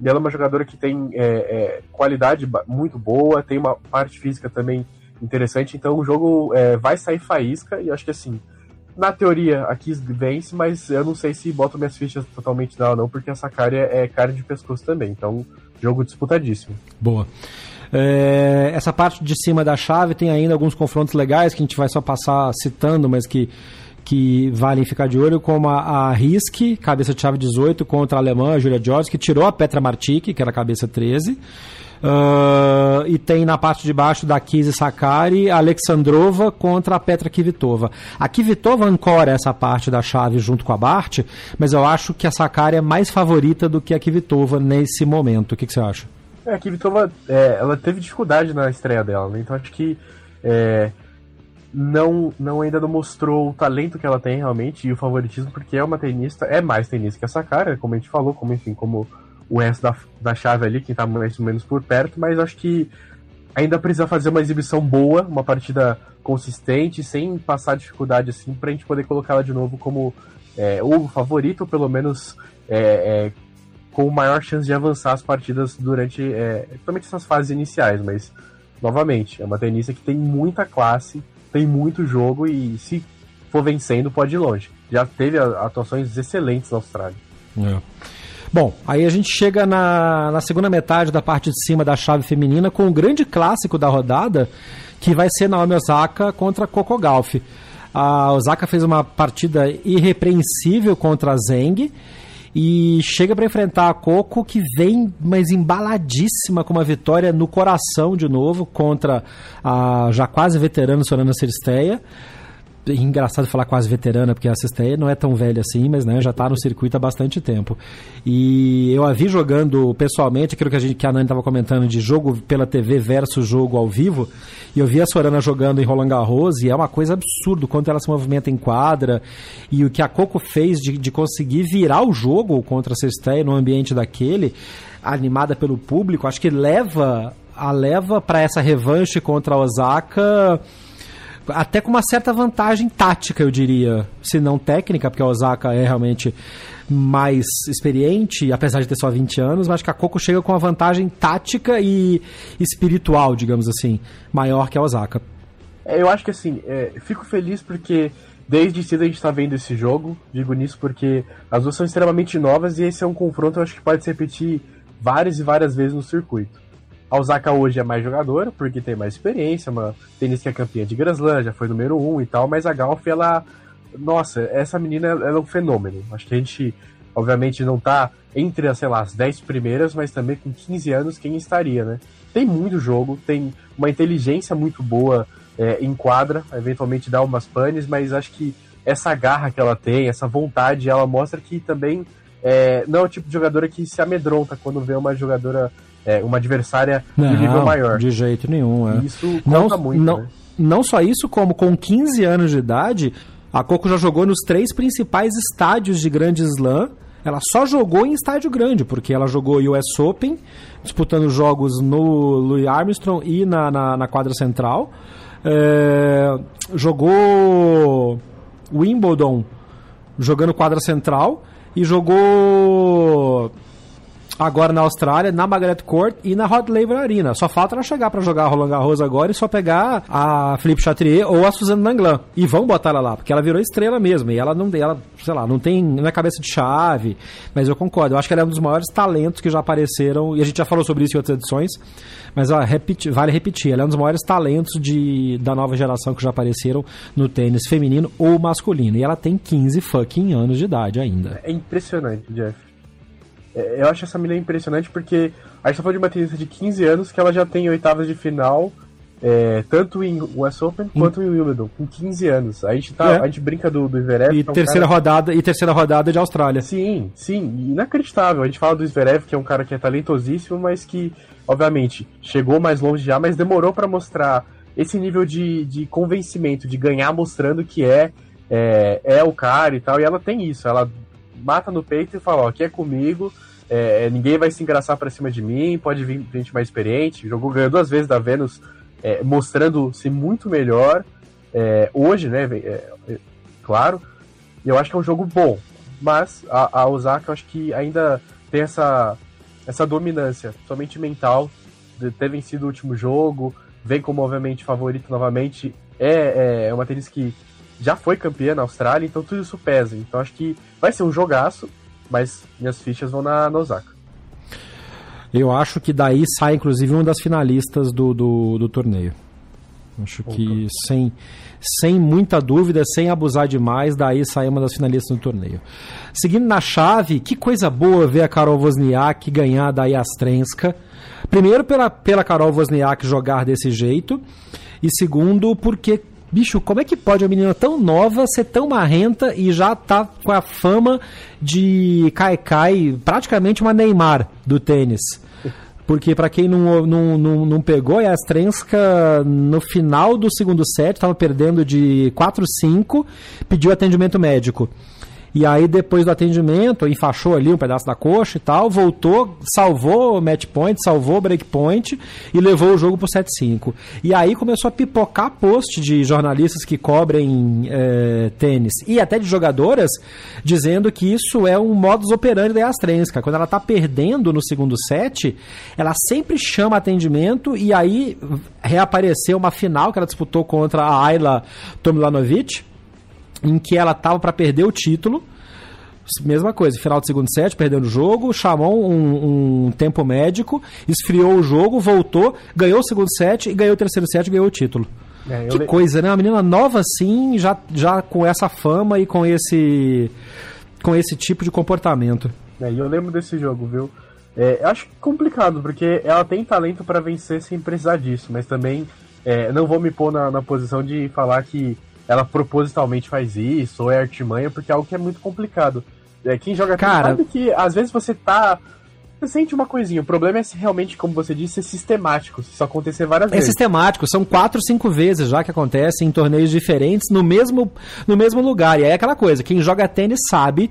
Speaker 2: e ela é uma jogadora que tem é, é qualidade muito boa, tem uma parte física também interessante, então o jogo é, vai sair faísca e acho que assim, na teoria, a Kiss vence, mas eu não sei se boto minhas fichas totalmente nela, não, porque essa cara é, é cara de pescoço também. Então, jogo disputadíssimo.
Speaker 1: Boa. É, essa parte de cima da chave tem ainda alguns confrontos legais que a gente vai só passar citando, mas que, que valem ficar de olho, como a, a Risk, cabeça de chave 18, contra a alemã, a Julia George, que tirou a Petra Martic, que era cabeça 13. Uh, e tem na parte de baixo da Kizzy Sakari a Alexandrova contra a Petra Kvitova. A Kvitova ancora essa parte da chave junto com a Bart, mas eu acho que a Sakari é mais favorita do que a Kvitova nesse momento. O que, que você acha?
Speaker 2: É, a Kvitova é, ela teve dificuldade na estreia dela, né? então acho que é, não, não ainda não mostrou o talento que ela tem realmente e o favoritismo, porque é uma tenista, é mais tenista que a Sakari, como a gente falou, como enfim, como o resto da, da chave ali, que tá mais ou menos por perto, mas acho que ainda precisa fazer uma exibição boa, uma partida consistente, sem passar dificuldade assim, pra gente poder colocá-la de novo como é, o favorito, ou pelo menos é, é, com maior chance de avançar as partidas durante, é, principalmente essas fases iniciais, mas novamente, é uma tenista que tem muita classe, tem muito jogo e se for vencendo pode ir longe. Já teve atuações excelentes na Austrália.
Speaker 1: É. Bom, aí a gente chega na, na segunda metade da parte de cima da chave feminina com o grande clássico da rodada, que vai ser Naomi Osaka contra Coco Gauff. A Osaka fez uma partida irrepreensível contra a Zeng e chega para enfrentar a Coco que vem mais embaladíssima com uma vitória no coração de novo contra a já quase veterana Sorana Ciristeia engraçado falar quase veterana, porque a Cesteia não é tão velha assim, mas né, já está no circuito há bastante tempo. E eu a vi jogando pessoalmente, aquilo que a, gente, que a Nani estava comentando de jogo pela TV versus jogo ao vivo, e eu vi a Sorana jogando em Roland Garros, e é uma coisa absurda quanto ela se movimenta em quadra, e o que a Coco fez de, de conseguir virar o jogo contra a Cesteia no ambiente daquele, animada pelo público, acho que leva a leva para essa revanche contra a Osaka até com uma certa vantagem tática, eu diria, se não técnica, porque a Osaka é realmente mais experiente, apesar de ter só 20 anos, mas que a Coco chega com uma vantagem tática e espiritual, digamos assim, maior que a Osaka.
Speaker 2: É, eu acho que assim, é, fico feliz porque desde cedo a gente está vendo esse jogo, digo nisso porque as duas são extremamente novas e esse é um confronto eu acho que pode se repetir várias e várias vezes no circuito. A Osaka hoje é mais jogadora, porque tem mais experiência, uma tênis que é campeã de Grand Slam, já foi número um e tal, mas a Galf, ela. Nossa, essa menina ela é um fenômeno. Acho que a gente, obviamente, não tá entre, sei lá, as 10 primeiras, mas também com 15 anos, quem estaria, né? Tem muito jogo, tem uma inteligência muito boa é, em quadra, eventualmente dá umas panes, mas acho que essa garra que ela tem, essa vontade, ela mostra que também é, não é o tipo de jogadora que se amedronta quando vê uma jogadora é, uma adversária
Speaker 1: não,
Speaker 2: de nível maior.
Speaker 1: De jeito nenhum, é.
Speaker 2: Isso conta
Speaker 1: não,
Speaker 2: muito.
Speaker 1: Não,
Speaker 2: né?
Speaker 1: não só isso, como com 15 anos de idade, a Coco já jogou nos três principais estádios de Grande Slam. Ela só jogou em estádio grande, porque ela jogou US Open, disputando jogos no Louis Armstrong e na, na, na quadra central. É, jogou Wimbledon jogando quadra central e jogou agora na Austrália, na Margaret Court e na Rod Laver Arena. Só falta ela chegar para jogar Roland Garros agora e só pegar a Philippe Chatrier ou a Suzanne Nanglan. E vão botar ela lá, porque ela virou estrela mesmo. E ela não, ela, sei lá, não tem, não é cabeça de chave, mas eu concordo. Eu acho que ela é um dos maiores talentos que já apareceram, e a gente já falou sobre isso em outras edições, mas ó, repeti, vale repetir, ela é um dos maiores talentos de, da nova geração que já apareceram no tênis feminino ou masculino. E ela tem 15 fucking anos de idade ainda.
Speaker 2: É impressionante, Jeff. É, eu acho essa menina impressionante porque a gente tá falando de uma tenista de 15 anos que ela já tem oitavas de final, é, tanto em US Open quanto em Wimbledon, com 15 anos. A gente, tá,
Speaker 1: É.
Speaker 2: a gente brinca do, do Zverev.
Speaker 1: E
Speaker 2: é um
Speaker 1: terceira
Speaker 2: cara-
Speaker 1: rodada e terceira rodada de Austrália.
Speaker 2: Sim, sim, inacreditável. A gente fala do Zverev, que é um cara que é talentosíssimo, mas que, obviamente, chegou mais longe já, mas demorou pra mostrar esse nível de, de convencimento, de ganhar mostrando que é, é, é o cara e tal. E ela tem isso, ela mata no peito e fala, ó, aqui é comigo, é, ninguém vai se engraçar pra cima de mim, pode vir gente mais experiente. Jogou, ganhou duas vezes da Venus, é, mostrando-se muito melhor. é, hoje, né, é, é, claro. Eu acho que é um jogo bom. Mas a, a Osaka, eu acho que ainda tem essa, essa dominância, somente mental, de ter vencido o último jogo, vem como, obviamente, favorito novamente. É, é uma tênis que já foi campeã na Austrália, então tudo isso pesa. Então acho que vai ser um jogaço, mas minhas fichas vão na, na Osaka.
Speaker 1: Eu acho que daí sai, inclusive, uma das finalistas do, do, do torneio. Acho que sem, sem muita dúvida, sem abusar demais, daí sai uma das finalistas do torneio. Seguindo na chave, que coisa boa ver a Karol Wozniak ganhar da Yastrenska. Primeiro, pela, pela Karol Wozniak jogar desse jeito. E segundo, porque, bicho, como é que pode uma menina tão nova ser tão marrenta e já tá com a fama de Kaikai, praticamente uma Neymar do tênis? Porque para quem não, não, não, não pegou, a Astrenska no final do segundo set estava perdendo de 4-5, pediu atendimento médico. E aí, depois do atendimento, enfaixou ali um pedaço da coxa e tal, voltou, salvou o match point, salvou o break point e levou o jogo pro 7-5. E aí começou a pipocar post de jornalistas que cobrem é, tênis e até de jogadoras dizendo que isso é um modus operandi da Astrenska. Quando ela tá perdendo no segundo set, ela sempre chama atendimento e aí reapareceu uma final que ela disputou contra a Ayla Tomilanovic em que ela tava para perder o título. Mesma coisa, final do segundo set, perdendo o jogo, chamou um, um, tempo médico, esfriou o jogo, voltou, ganhou o segundo set e ganhou o terceiro set e ganhou o título. É, que le... coisa, né? Uma menina nova assim, já, já com essa fama e com esse com esse tipo de comportamento.
Speaker 2: É, e eu lembro desse jogo, viu? É, acho complicado, porque ela tem talento para vencer sem precisar disso, mas também é, não vou me pôr na, na posição de falar que ela propositalmente faz isso, ou é artimanha, porque é algo que é muito complicado. É, quem joga
Speaker 1: Cara,
Speaker 2: sabe que às vezes você tá. Sente uma coisinha. O problema é se realmente, como você disse, ser sistemático. Se isso acontecer várias
Speaker 1: é
Speaker 2: vezes.
Speaker 1: É sistemático, são quatro, cinco vezes já que acontece em torneios diferentes no mesmo, no mesmo lugar. E aí é aquela coisa, quem joga tênis sabe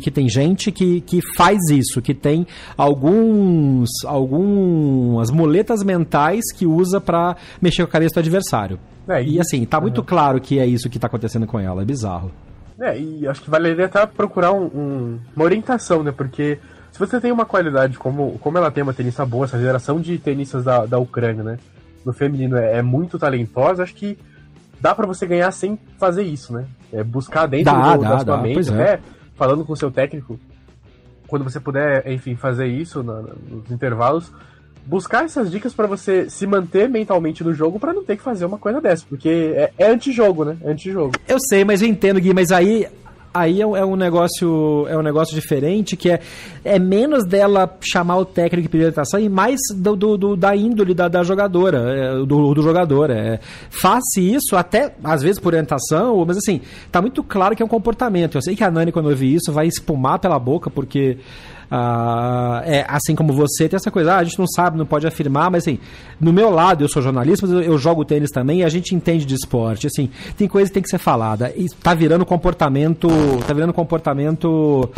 Speaker 1: que tem gente que, que faz isso, que tem alguns algumas muletas mentais que usa para mexer com a cabeça do adversário. É, e, e, assim, tá muito uhum. claro que é isso que tá acontecendo com ela, é bizarro.
Speaker 2: É, e acho que valeria até procurar um, um, uma orientação, né? Porque se você tem uma qualidade como, como ela tem uma tenista boa, essa geração de tenistas da, da Ucrânia, né? No feminino é, é muito talentosa, acho que dá para você ganhar sem fazer isso, né? É buscar dentro
Speaker 1: dá,
Speaker 2: do,
Speaker 1: dá,
Speaker 2: da sua
Speaker 1: dá,
Speaker 2: mente,
Speaker 1: é.
Speaker 2: né? Falando com o seu técnico, quando você puder, enfim, fazer isso na, nos intervalos, buscar essas dicas para você se manter mentalmente no jogo para não ter que fazer uma coisa dessa, porque é, é antijogo, né? É antijogo.
Speaker 1: Eu sei, mas eu entendo, Gui, mas aí aí é um negócio é um negócio diferente que é, é menos dela chamar o técnico e pedir orientação e mais do, do, do da índole da, da jogadora é, do, do jogador é, faça isso até às vezes por orientação mas assim tá muito claro que é um comportamento. Eu sei que a Nani quando eu vi isso vai espumar pela boca porque ah, é, assim como você, tem essa coisa, ah, a gente não sabe, não pode afirmar, mas assim, no meu lado, eu sou jornalista, mas eu, eu, jogo tênis também e a gente entende de esporte. Assim, tem coisa que tem que ser falada. E tá virando comportamento. Tá virando comportamento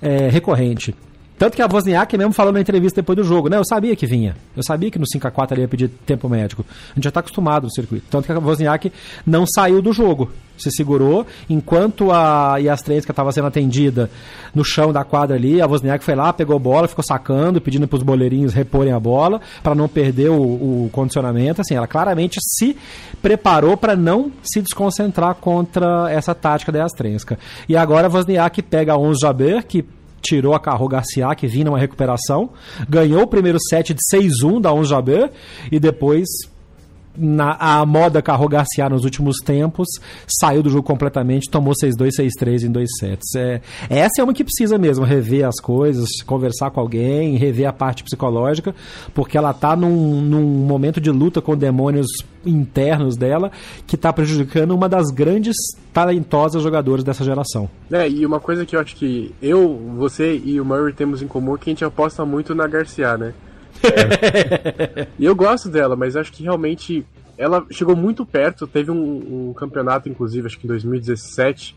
Speaker 1: é, recorrente. Tanto que a Wozniak mesmo falou na entrevista depois do jogo, né? Eu sabia que vinha. Eu sabia que no 5x4 ele ia pedir tempo médico. A gente já está acostumado no circuito. Tanto que a Wozniak não saiu do jogo. Se segurou, enquanto a Yastrenska estava sendo atendida no chão da quadra ali, a Wozniak foi lá, pegou bola, ficou sacando, pedindo para os boleirinhos reporem a bola, para não perder o, o, condicionamento. Assim, ela claramente se preparou para não se desconcentrar contra essa tática da Yastrenska. E agora a Wozniak pega a 11 Jaber, que tirou a Carro Garcia, que vinha numa recuperação, ganhou o primeiro set de 6-1 da 11 Jaber e depois na a moda Carro Garcia nos últimos tempos, saiu do jogo completamente, tomou 6-2, 6-3 em dois sets. É, essa é uma que precisa mesmo rever as coisas, conversar com alguém, rever a parte psicológica, porque ela tá num, num momento de luta com demônios internos dela que está prejudicando uma das grandes talentosas jogadoras dessa geração.
Speaker 2: É, e uma coisa que eu acho que eu, você e o Murray temos em comum é que a gente aposta muito na Garcia, né? [laughs] E eu gosto dela, mas acho que realmente ela chegou muito perto. Teve um, um, campeonato, inclusive, acho que em 2017,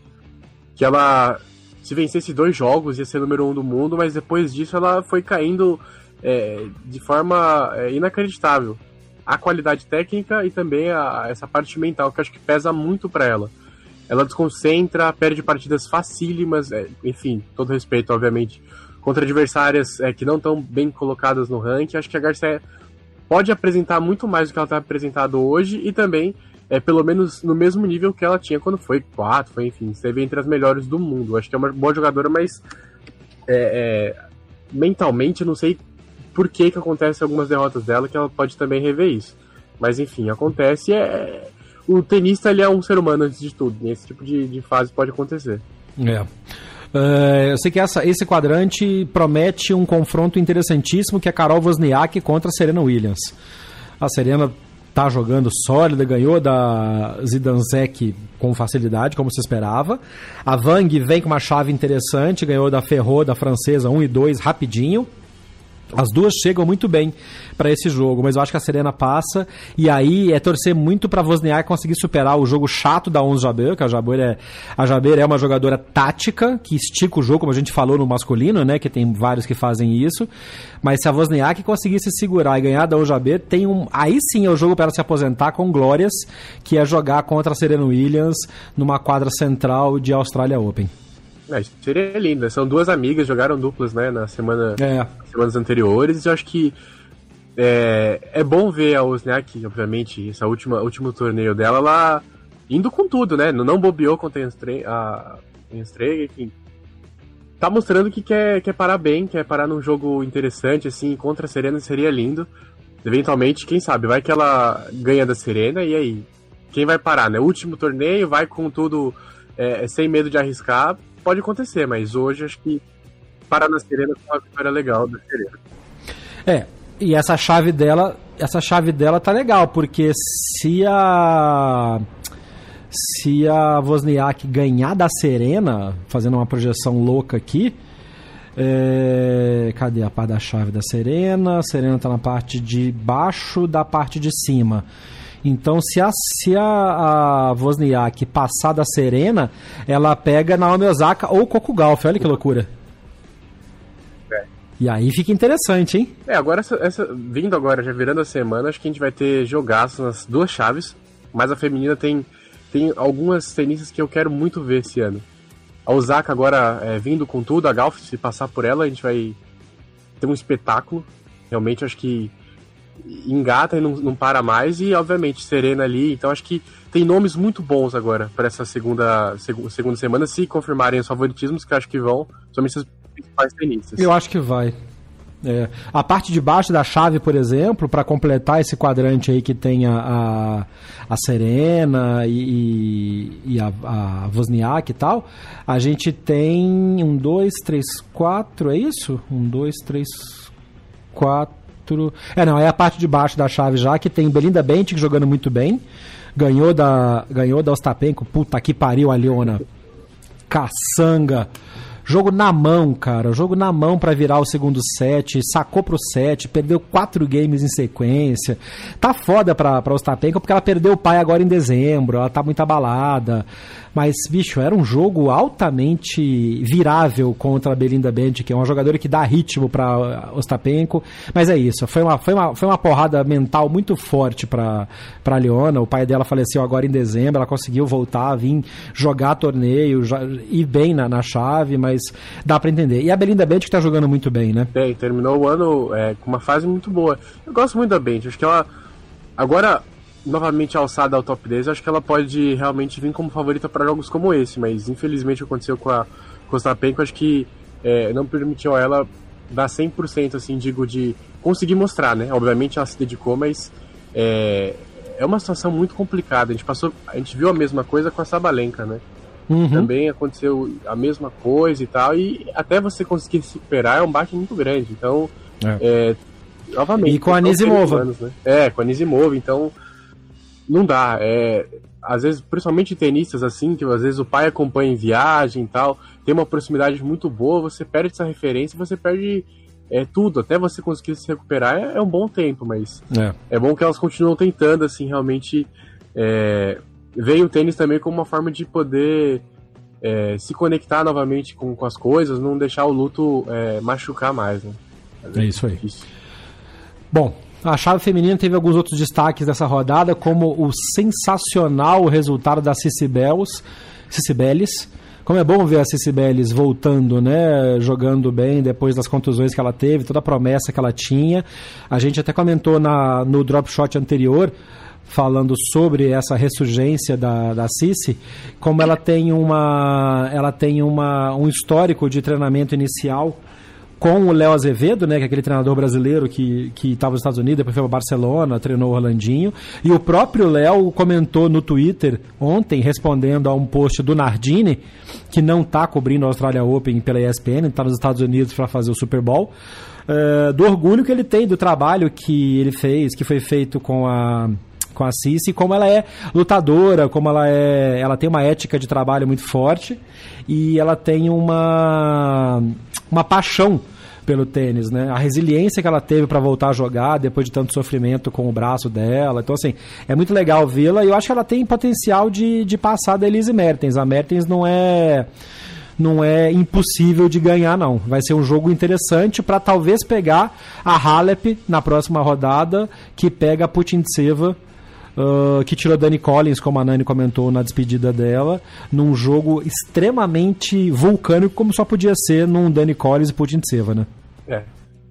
Speaker 2: que ela, se vencesse dois jogos, ia ser número um do mundo, mas depois disso ela foi caindo é, de forma é, inacreditável. A qualidade técnica e também a, essa parte mental, que acho que pesa muito para ela. Ela desconcentra, perde partidas facílimas, é, enfim, todo respeito, obviamente, contra adversárias é, que não estão bem colocadas no ranking. Acho que a Garcia pode apresentar muito mais do que ela está apresentando hoje e também é pelo menos no mesmo nível que ela tinha quando foi 4, foi enfim, esteve entre as melhores do mundo. Acho que é uma boa jogadora, mas é, é, mentalmente eu não sei por que que acontece algumas derrotas dela que ela pode também rever isso. Mas enfim, acontece. É o tenista ele é um ser humano antes de tudo. E esse tipo de, de fase pode acontecer.
Speaker 1: É. Uh, eu sei que essa, esse quadrante promete um confronto interessantíssimo que é Carol Wozniak contra a Serena Williams. A Serena tá jogando sólida, ganhou da Zidanzek com facilidade, como se esperava. A Vang vem com uma chave interessante, ganhou da Ferro, da francesa 1 e 2 rapidinho. As duas chegam muito bem para esse jogo, mas eu acho que a Serena passa e aí é torcer muito para Wozniak conseguir superar o jogo chato da Ons Jabeur, que a Jabeur é a é uma jogadora tática que estica o jogo, como a gente falou no masculino, né, que tem vários que fazem isso. Mas se a Wozniak conseguir se segurar e ganhar da Ons Jabeur, tem um aí sim é o jogo para ela se aposentar com glórias, que é jogar contra a Serena Williams numa quadra central de Australia Open.
Speaker 2: É, seria lindo. São duas amigas, jogaram duplas, né, na semana, é. semanas anteriores. Eu acho que é, é bom ver a Osniak, obviamente, esse última, último torneio dela, ela indo com tudo, né? Não bobeou contra a Enstrega, enfim. Tá mostrando que quer, quer parar bem, quer parar num jogo interessante, assim, contra a Serena seria lindo. Eventualmente, quem sabe, vai que ela ganha da Serena e aí? Quem vai parar, né? Último torneio, vai com tudo é, sem medo de arriscar, pode acontecer, mas hoje acho que parar na Serena foi uma vitória legal da Serena.
Speaker 1: É, e essa chave dela, essa chave dela tá legal, porque se a se a Wozniak ganhar da Serena, fazendo uma projeção louca aqui, é, cadê a parte da chave da Serena? A Serena tá na parte de baixo da parte de cima. Então, se a, se a, a Wozniak passar da Serena, ela pega Naomi Osaka ou Coco Gauff. Olha que loucura. É. E aí fica interessante, hein?
Speaker 2: É, agora, essa, essa, vindo agora, já virando a semana, acho que a gente vai ter jogaço nas duas chaves. Mas a feminina tem, tem algumas tenistas que eu quero muito ver esse ano. A Osaka agora é, vindo com tudo, a Gauff, se passar por ela, a gente vai ter um espetáculo. Realmente, acho que engata e não, não para mais. E, obviamente, Serena ali. Então, acho que tem nomes muito bons agora para essa segunda, seg segunda semana, se confirmarem os favoritismos, que acho que vão, somente os principais tenistas.
Speaker 1: Eu acho que vai. É. A parte de baixo da chave, por exemplo, para completar esse quadrante aí que tem a, a, a Serena e, e a, a Wozniak e tal, a gente tem um, dois, três, quatro, é isso? Um, dois, três, quatro é, não, é a parte de baixo da chave já, que tem Belinda Bentic jogando muito bem. Ganhou da, ganhou da Ostapenko. Puta que pariu a Leona. Caçanga. Jogo na mão, cara. Jogo na mão para virar o segundo set. Sacou pro set. Perdeu quatro games em sequência. Tá foda pra, pra Ostapenko porque ela perdeu o pai agora em dezembro. Ela tá muito abalada. Mas, bicho, era um jogo altamente virável contra a Belinda Bent, que é uma jogadora que dá ritmo para Ostapenko. Mas é isso, foi uma, foi uma, foi uma porrada mental muito forte para a Leona. O pai dela faleceu agora em dezembro, ela conseguiu voltar, vir jogar torneio, já, ir bem na, na chave, mas dá para entender. E a Belinda Bent que tá jogando muito bem, né?
Speaker 2: Bem, terminou o ano é, com uma fase muito boa. Eu gosto muito da Bent, acho que ela. Agora, novamente alçada ao top 10, acho que ela pode realmente vir como favorita para jogos como esse, mas infelizmente aconteceu com a Costapenko, acho que é, não permitiu a ela dar 100%, assim, digo, de conseguir mostrar, né? Obviamente ela se dedicou, mas é, é uma situação muito complicada. A gente passou, a gente viu a mesma coisa com a Sabalenka, né?
Speaker 1: Uhum.
Speaker 2: Também aconteceu a mesma coisa e tal, e até você conseguir se recuperar é um baque muito grande. Então, é. novamente.
Speaker 1: E com a Anisimova.
Speaker 2: Né? É, com a Anisimova, então não dá. É, às vezes, principalmente tenistas assim, que às vezes o pai acompanha em viagem e tal, tem uma proximidade muito boa, você perde essa referência, você perde é, tudo, até você conseguir se recuperar é, é um bom tempo, mas
Speaker 1: é.
Speaker 2: é. bom que elas continuam tentando, assim, realmente é, veio o tênis também como uma forma de poder é, se conectar novamente com, com as coisas, não deixar o luto é, machucar mais, né?
Speaker 1: É isso aí. Bom, a chave feminina teve alguns outros destaques dessa rodada, como o sensacional resultado da Cici Bellis. Como é bom ver a Cici Bellis voltando, né? Jogando bem depois das contusões que ela teve, toda a promessa que ela tinha. A gente até comentou na, no drop shot anterior falando sobre essa ressurgência da, da Cici, como ela tem uma ela tem uma, um histórico de treinamento inicial com o Léo Azevedo, né, que é aquele treinador brasileiro que estava nos Estados Unidos, depois foi para Barcelona, treinou o Orlandinho. E o próprio Léo comentou no Twitter ontem, respondendo a um post do Nardini, que não está cobrindo a Australia Open pela ESPN, está nos Estados Unidos para fazer o Super Bowl, uh, do orgulho que ele tem do trabalho que ele fez, que foi feito com a com a Cici, como ela é lutadora, como ela é, ela tem uma ética de trabalho muito forte e ela tem uma uma paixão pelo tênis, né? A resiliência que ela teve para voltar a jogar depois de tanto sofrimento com o braço dela. Então, assim, é muito legal vê-la e eu acho que ela tem potencial de, de passar da Elise Mertens. A Mertens não é não é impossível de ganhar, não. Vai ser um jogo interessante para talvez pegar a Halep na próxima rodada, que pega a Putintseva uh, que tirou Dani Collins, como a Nani comentou na despedida dela, num jogo extremamente vulcânico, como só podia ser num Dani Collins e Putin Tseva, né?
Speaker 2: É.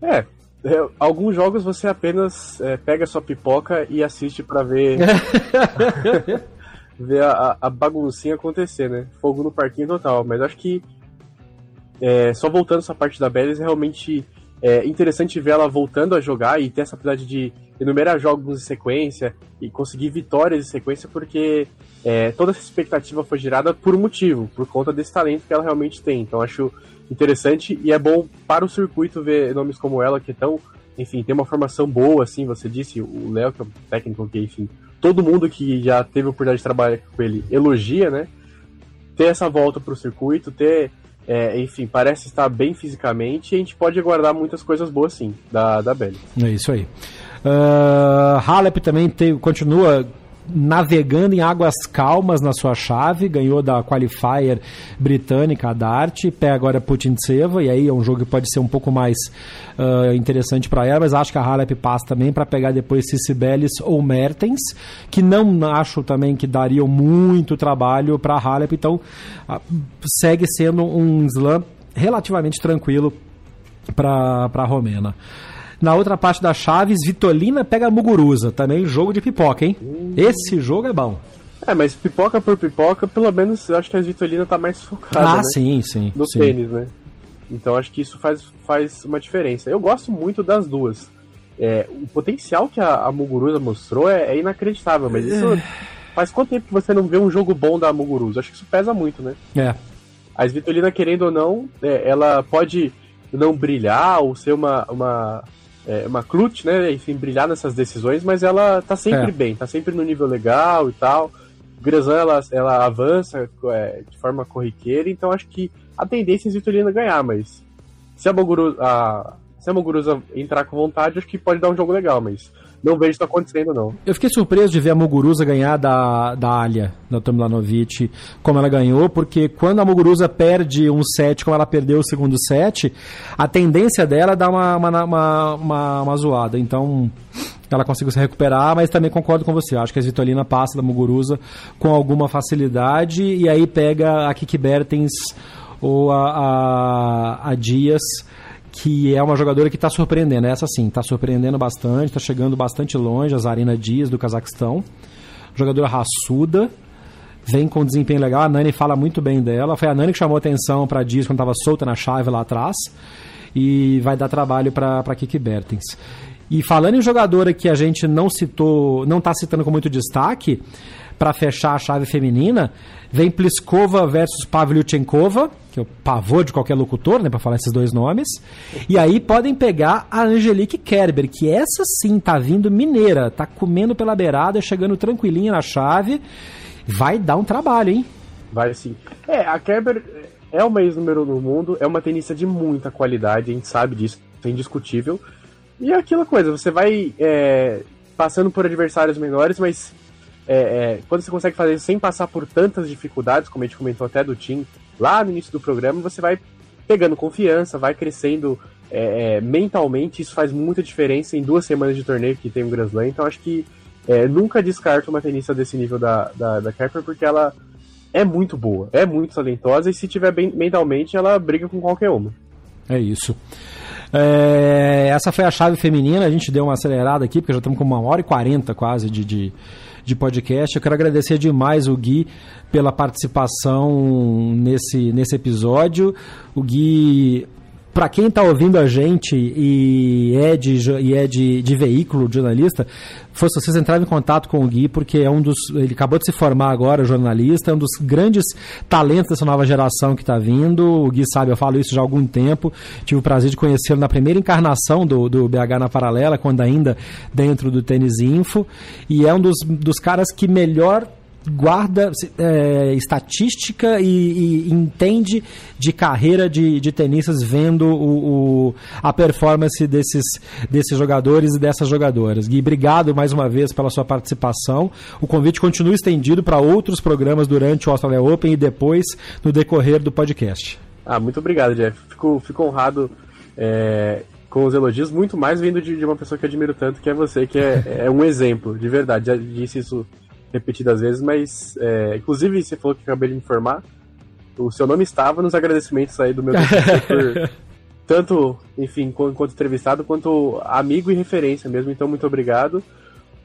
Speaker 2: é. É, alguns jogos você apenas é, pega sua pipoca e assiste para ver [laughs] ver a, a, baguncinha acontecer, né? Fogo no parquinho total. Mas acho que é, só voltando essa parte da Bellis, é realmente é interessante ver ela voltando a jogar e ter essa habilidade de enumerar jogos em sequência e conseguir vitórias em sequência, porque é, toda essa expectativa foi gerada por um motivo, por conta desse talento que ela realmente tem. Então acho interessante e é bom para o circuito ver nomes como ela, que estão, enfim, tem uma formação boa, assim, você disse, o Léo, que é um técnico que, enfim, todo mundo que já teve a oportunidade de trabalhar com ele elogia, né? Ter essa volta para o circuito, ter é, enfim, parece estar bem fisicamente e a gente pode aguardar muitas coisas boas sim da, da Belly.
Speaker 1: É isso aí. Uh, Halep também tem, continua navegando em águas calmas na sua chave, ganhou da qualifier britânica, a Dart, pega agora Putintseva, e aí é um jogo que pode ser um pouco mais uh, interessante para ela, mas acho que a Halep passa também para pegar depois Cicibelis ou Mertens, que não acho também que dariam muito trabalho para a Halep, então uh, segue sendo um slam relativamente tranquilo para a Romena. Na outra parte da Chaves, Vitolina pega Muguruza. Também jogo de pipoca, hein? Esse jogo é bom.
Speaker 2: É, mas pipoca por pipoca, pelo menos eu acho que a Vitolina tá mais focada.
Speaker 1: Ah,
Speaker 2: né?
Speaker 1: sim, sim.
Speaker 2: No
Speaker 1: sim.
Speaker 2: tênis, né? Então acho que isso faz, faz uma diferença. Eu gosto muito das duas. É, o potencial que a, a Muguruza mostrou é, é inacreditável, mas isso. É. Faz quanto tempo que você não vê um jogo bom da Muguruza? Acho que isso pesa muito, né?
Speaker 1: É.
Speaker 2: A Vitolina, querendo ou não, é, ela pode não brilhar ou ser uma, uma é, uma clutch, né? Enfim, brilhar nessas decisões, mas ela tá sempre é. bem, tá sempre no nível legal e tal. Grezan, ela, ela avança é, de forma corriqueira, então acho que a tendência é a Vitolina ganhar, mas se a Muguruza, a, se a Muguruza entrar com vontade, acho que pode dar um jogo legal, mas não vejo isso acontecendo, não.
Speaker 1: Eu fiquei surpreso de ver a Muguruza ganhar da, da Alia, da Tomilanovic, como ela ganhou, porque quando a Muguruza perde um set, como ela perdeu o segundo set, a tendência dela é dar uma, uma, uma, uma, uma zoada. Então, ela conseguiu se recuperar, mas também concordo com você. Acho que a Zvitolina passa da Muguruza com alguma facilidade e aí pega a Kiki Bertens ou a, a, a Dias que é uma jogadora que está surpreendendo. Essa sim, está surpreendendo bastante, está chegando bastante longe, a Zarina Dias do Cazaquistão. Jogadora raçuda, vem com desempenho legal. A Nani fala muito bem dela. Foi a Nani que chamou atenção para Dias quando estava solta na chave lá atrás. E vai dar trabalho para Kiki Bertens. E falando em jogadora que a gente não citou, não está citando com muito destaque, para fechar a chave feminina, vem Pliskova versus Pavlyuchenkova, que é o pavor de qualquer locutor, né, para falar esses dois nomes. E aí podem pegar a Angelique Kerber, que essa sim tá vindo mineira, tá comendo pela beirada, chegando tranquilinha na chave. Vai dar um trabalho, hein?
Speaker 2: Vai sim. É, a Kerber é uma ex-número no mundo, é uma tenista de muita qualidade, a gente sabe disso, é indiscutível. E é aquela coisa, você vai é, passando por adversários menores, mas é, é, quando você consegue fazer sem passar por tantas dificuldades, como a gente comentou até do Tim lá no início do programa, você vai pegando confiança, vai crescendo é, é mentalmente, isso faz muita diferença em duas semanas de torneio que tem um Grand Slam, então acho que é, nunca descarto uma tenista desse nível da, da, da porque ela é muito boa, é muito talentosa, e se tiver bem mentalmente, ela briga com qualquer uma.
Speaker 1: É isso. É, essa foi a chave feminina, a gente deu uma acelerada aqui, porque já estamos com uma hora e quarenta quase de, de, de podcast. Eu quero agradecer demais o Gui pela participação nesse, nesse episódio. O Gui para quem está ouvindo a gente e é de, e é de, de veículo, jornalista, fosse vocês entrarem em contato com o Gui, porque é um dos. Ele acabou de se formar agora, jornalista, é um dos grandes talentos dessa nova geração que está vindo. O Gui sabe, eu falo isso já há algum tempo. Tive o prazer de conhecê-lo na primeira encarnação do, do BH na Paralela, quando ainda dentro do Tênis Info. E é um dos, dos caras que melhor guarda é, estatística e, e, entende de carreira de, de tenistas vendo o, o, a performance desses, desses jogadores e dessas jogadoras. Gui, obrigado mais uma vez pela sua participação. O convite continua estendido para outros programas durante o Australia Open e depois no decorrer do podcast.
Speaker 2: Ah, muito obrigado, Jeff. Fico, fico honrado é, com os elogios, muito mais vindo de, de, uma pessoa que admiro tanto, que é você, que é, é um exemplo, de verdade. Já disse isso repetidas vezes, mas é, inclusive você falou que acabei de me informar, o seu nome estava nos agradecimentos aí do meu [laughs] por tanto, enfim, quanto entrevistado, quanto amigo e referência mesmo, então muito obrigado.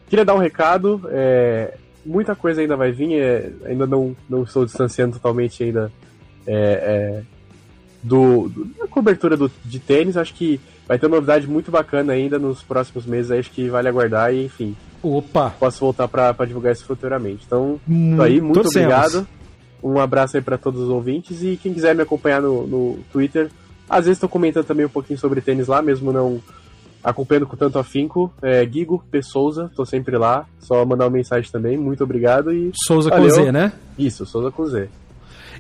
Speaker 2: Queria dar um recado, é, muita coisa ainda vai vir, é, ainda não, não estou distanciando totalmente ainda é, é, do, do, da cobertura do, de tênis, acho que vai ter uma novidade muito bacana ainda nos próximos meses, acho que vale aguardar e enfim,
Speaker 1: Opa!
Speaker 2: Posso voltar para divulgar isso futuramente. Então, hum, aí, muito obrigado. Um abraço aí para todos os ouvintes e quem quiser me acompanhar no, no Twitter, às vezes estou comentando também um pouquinho sobre tênis lá, mesmo não acompanhando com tanto afinco. É, Gigo P. Souza, tô sempre lá. Só mandar uma mensagem também. Muito obrigado e.
Speaker 1: Souza valeu. com Z, né?
Speaker 2: Isso, Souza com Z.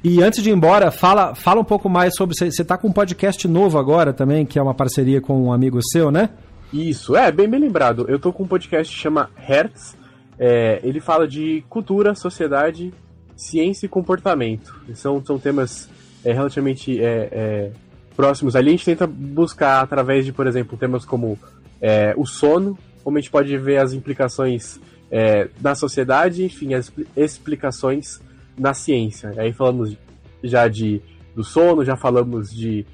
Speaker 1: E antes de ir embora, fala, fala um pouco mais sobre. Você está com um podcast novo agora também, que é uma parceria com um amigo seu, né?
Speaker 2: Isso, é, bem, bem lembrado. Eu tô com um podcast que chama Hertz. É, ele fala de cultura, sociedade, ciência e comportamento. São, são temas é, relativamente é, é, próximos. Ali a gente tenta buscar, através de, por exemplo, temas como é, o sono, como a gente pode ver as implicações é, na sociedade, enfim, as explicações na ciência. Aí falamos já de do sono, já falamos de,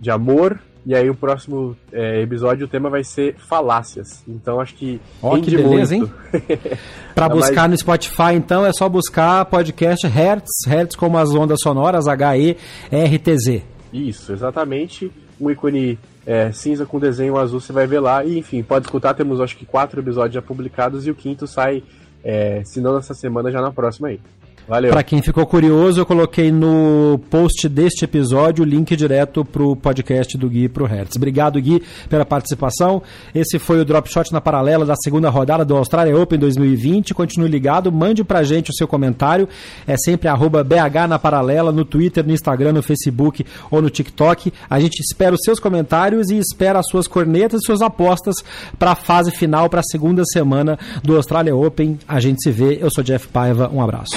Speaker 2: de amor, e aí o próximo é, episódio o tema vai ser falácias. Então acho que.
Speaker 1: Ó, oh, que beleza, muito. hein? [laughs] Para buscar mais... no Spotify, então, é só buscar podcast Hertz, Hertz como as ondas sonoras, H-E-R-T-Z.
Speaker 2: Isso, exatamente. Um ícone é, cinza com desenho azul você vai ver lá. E enfim, pode escutar, temos acho que quatro episódios já publicados e o quinto sai, é, se não nessa semana, já na próxima aí.
Speaker 1: Valeu. Para quem ficou curioso, eu coloquei no post deste episódio o link direto pro podcast do Gui pro Hertz. Obrigado, Gui, pela participação. Esse foi o Drop Shot na paralela da segunda rodada do Australia Open 2020. Continue ligado, mande pra gente o seu comentário. É sempre BH na paralela, no Twitter, no Instagram, no Facebook ou no TikTok. A gente espera os seus comentários e espera as suas cornetas e suas apostas para a fase final, para a segunda semana do Australia Open. A gente se vê. Eu sou Jeff Paiva. Um abraço.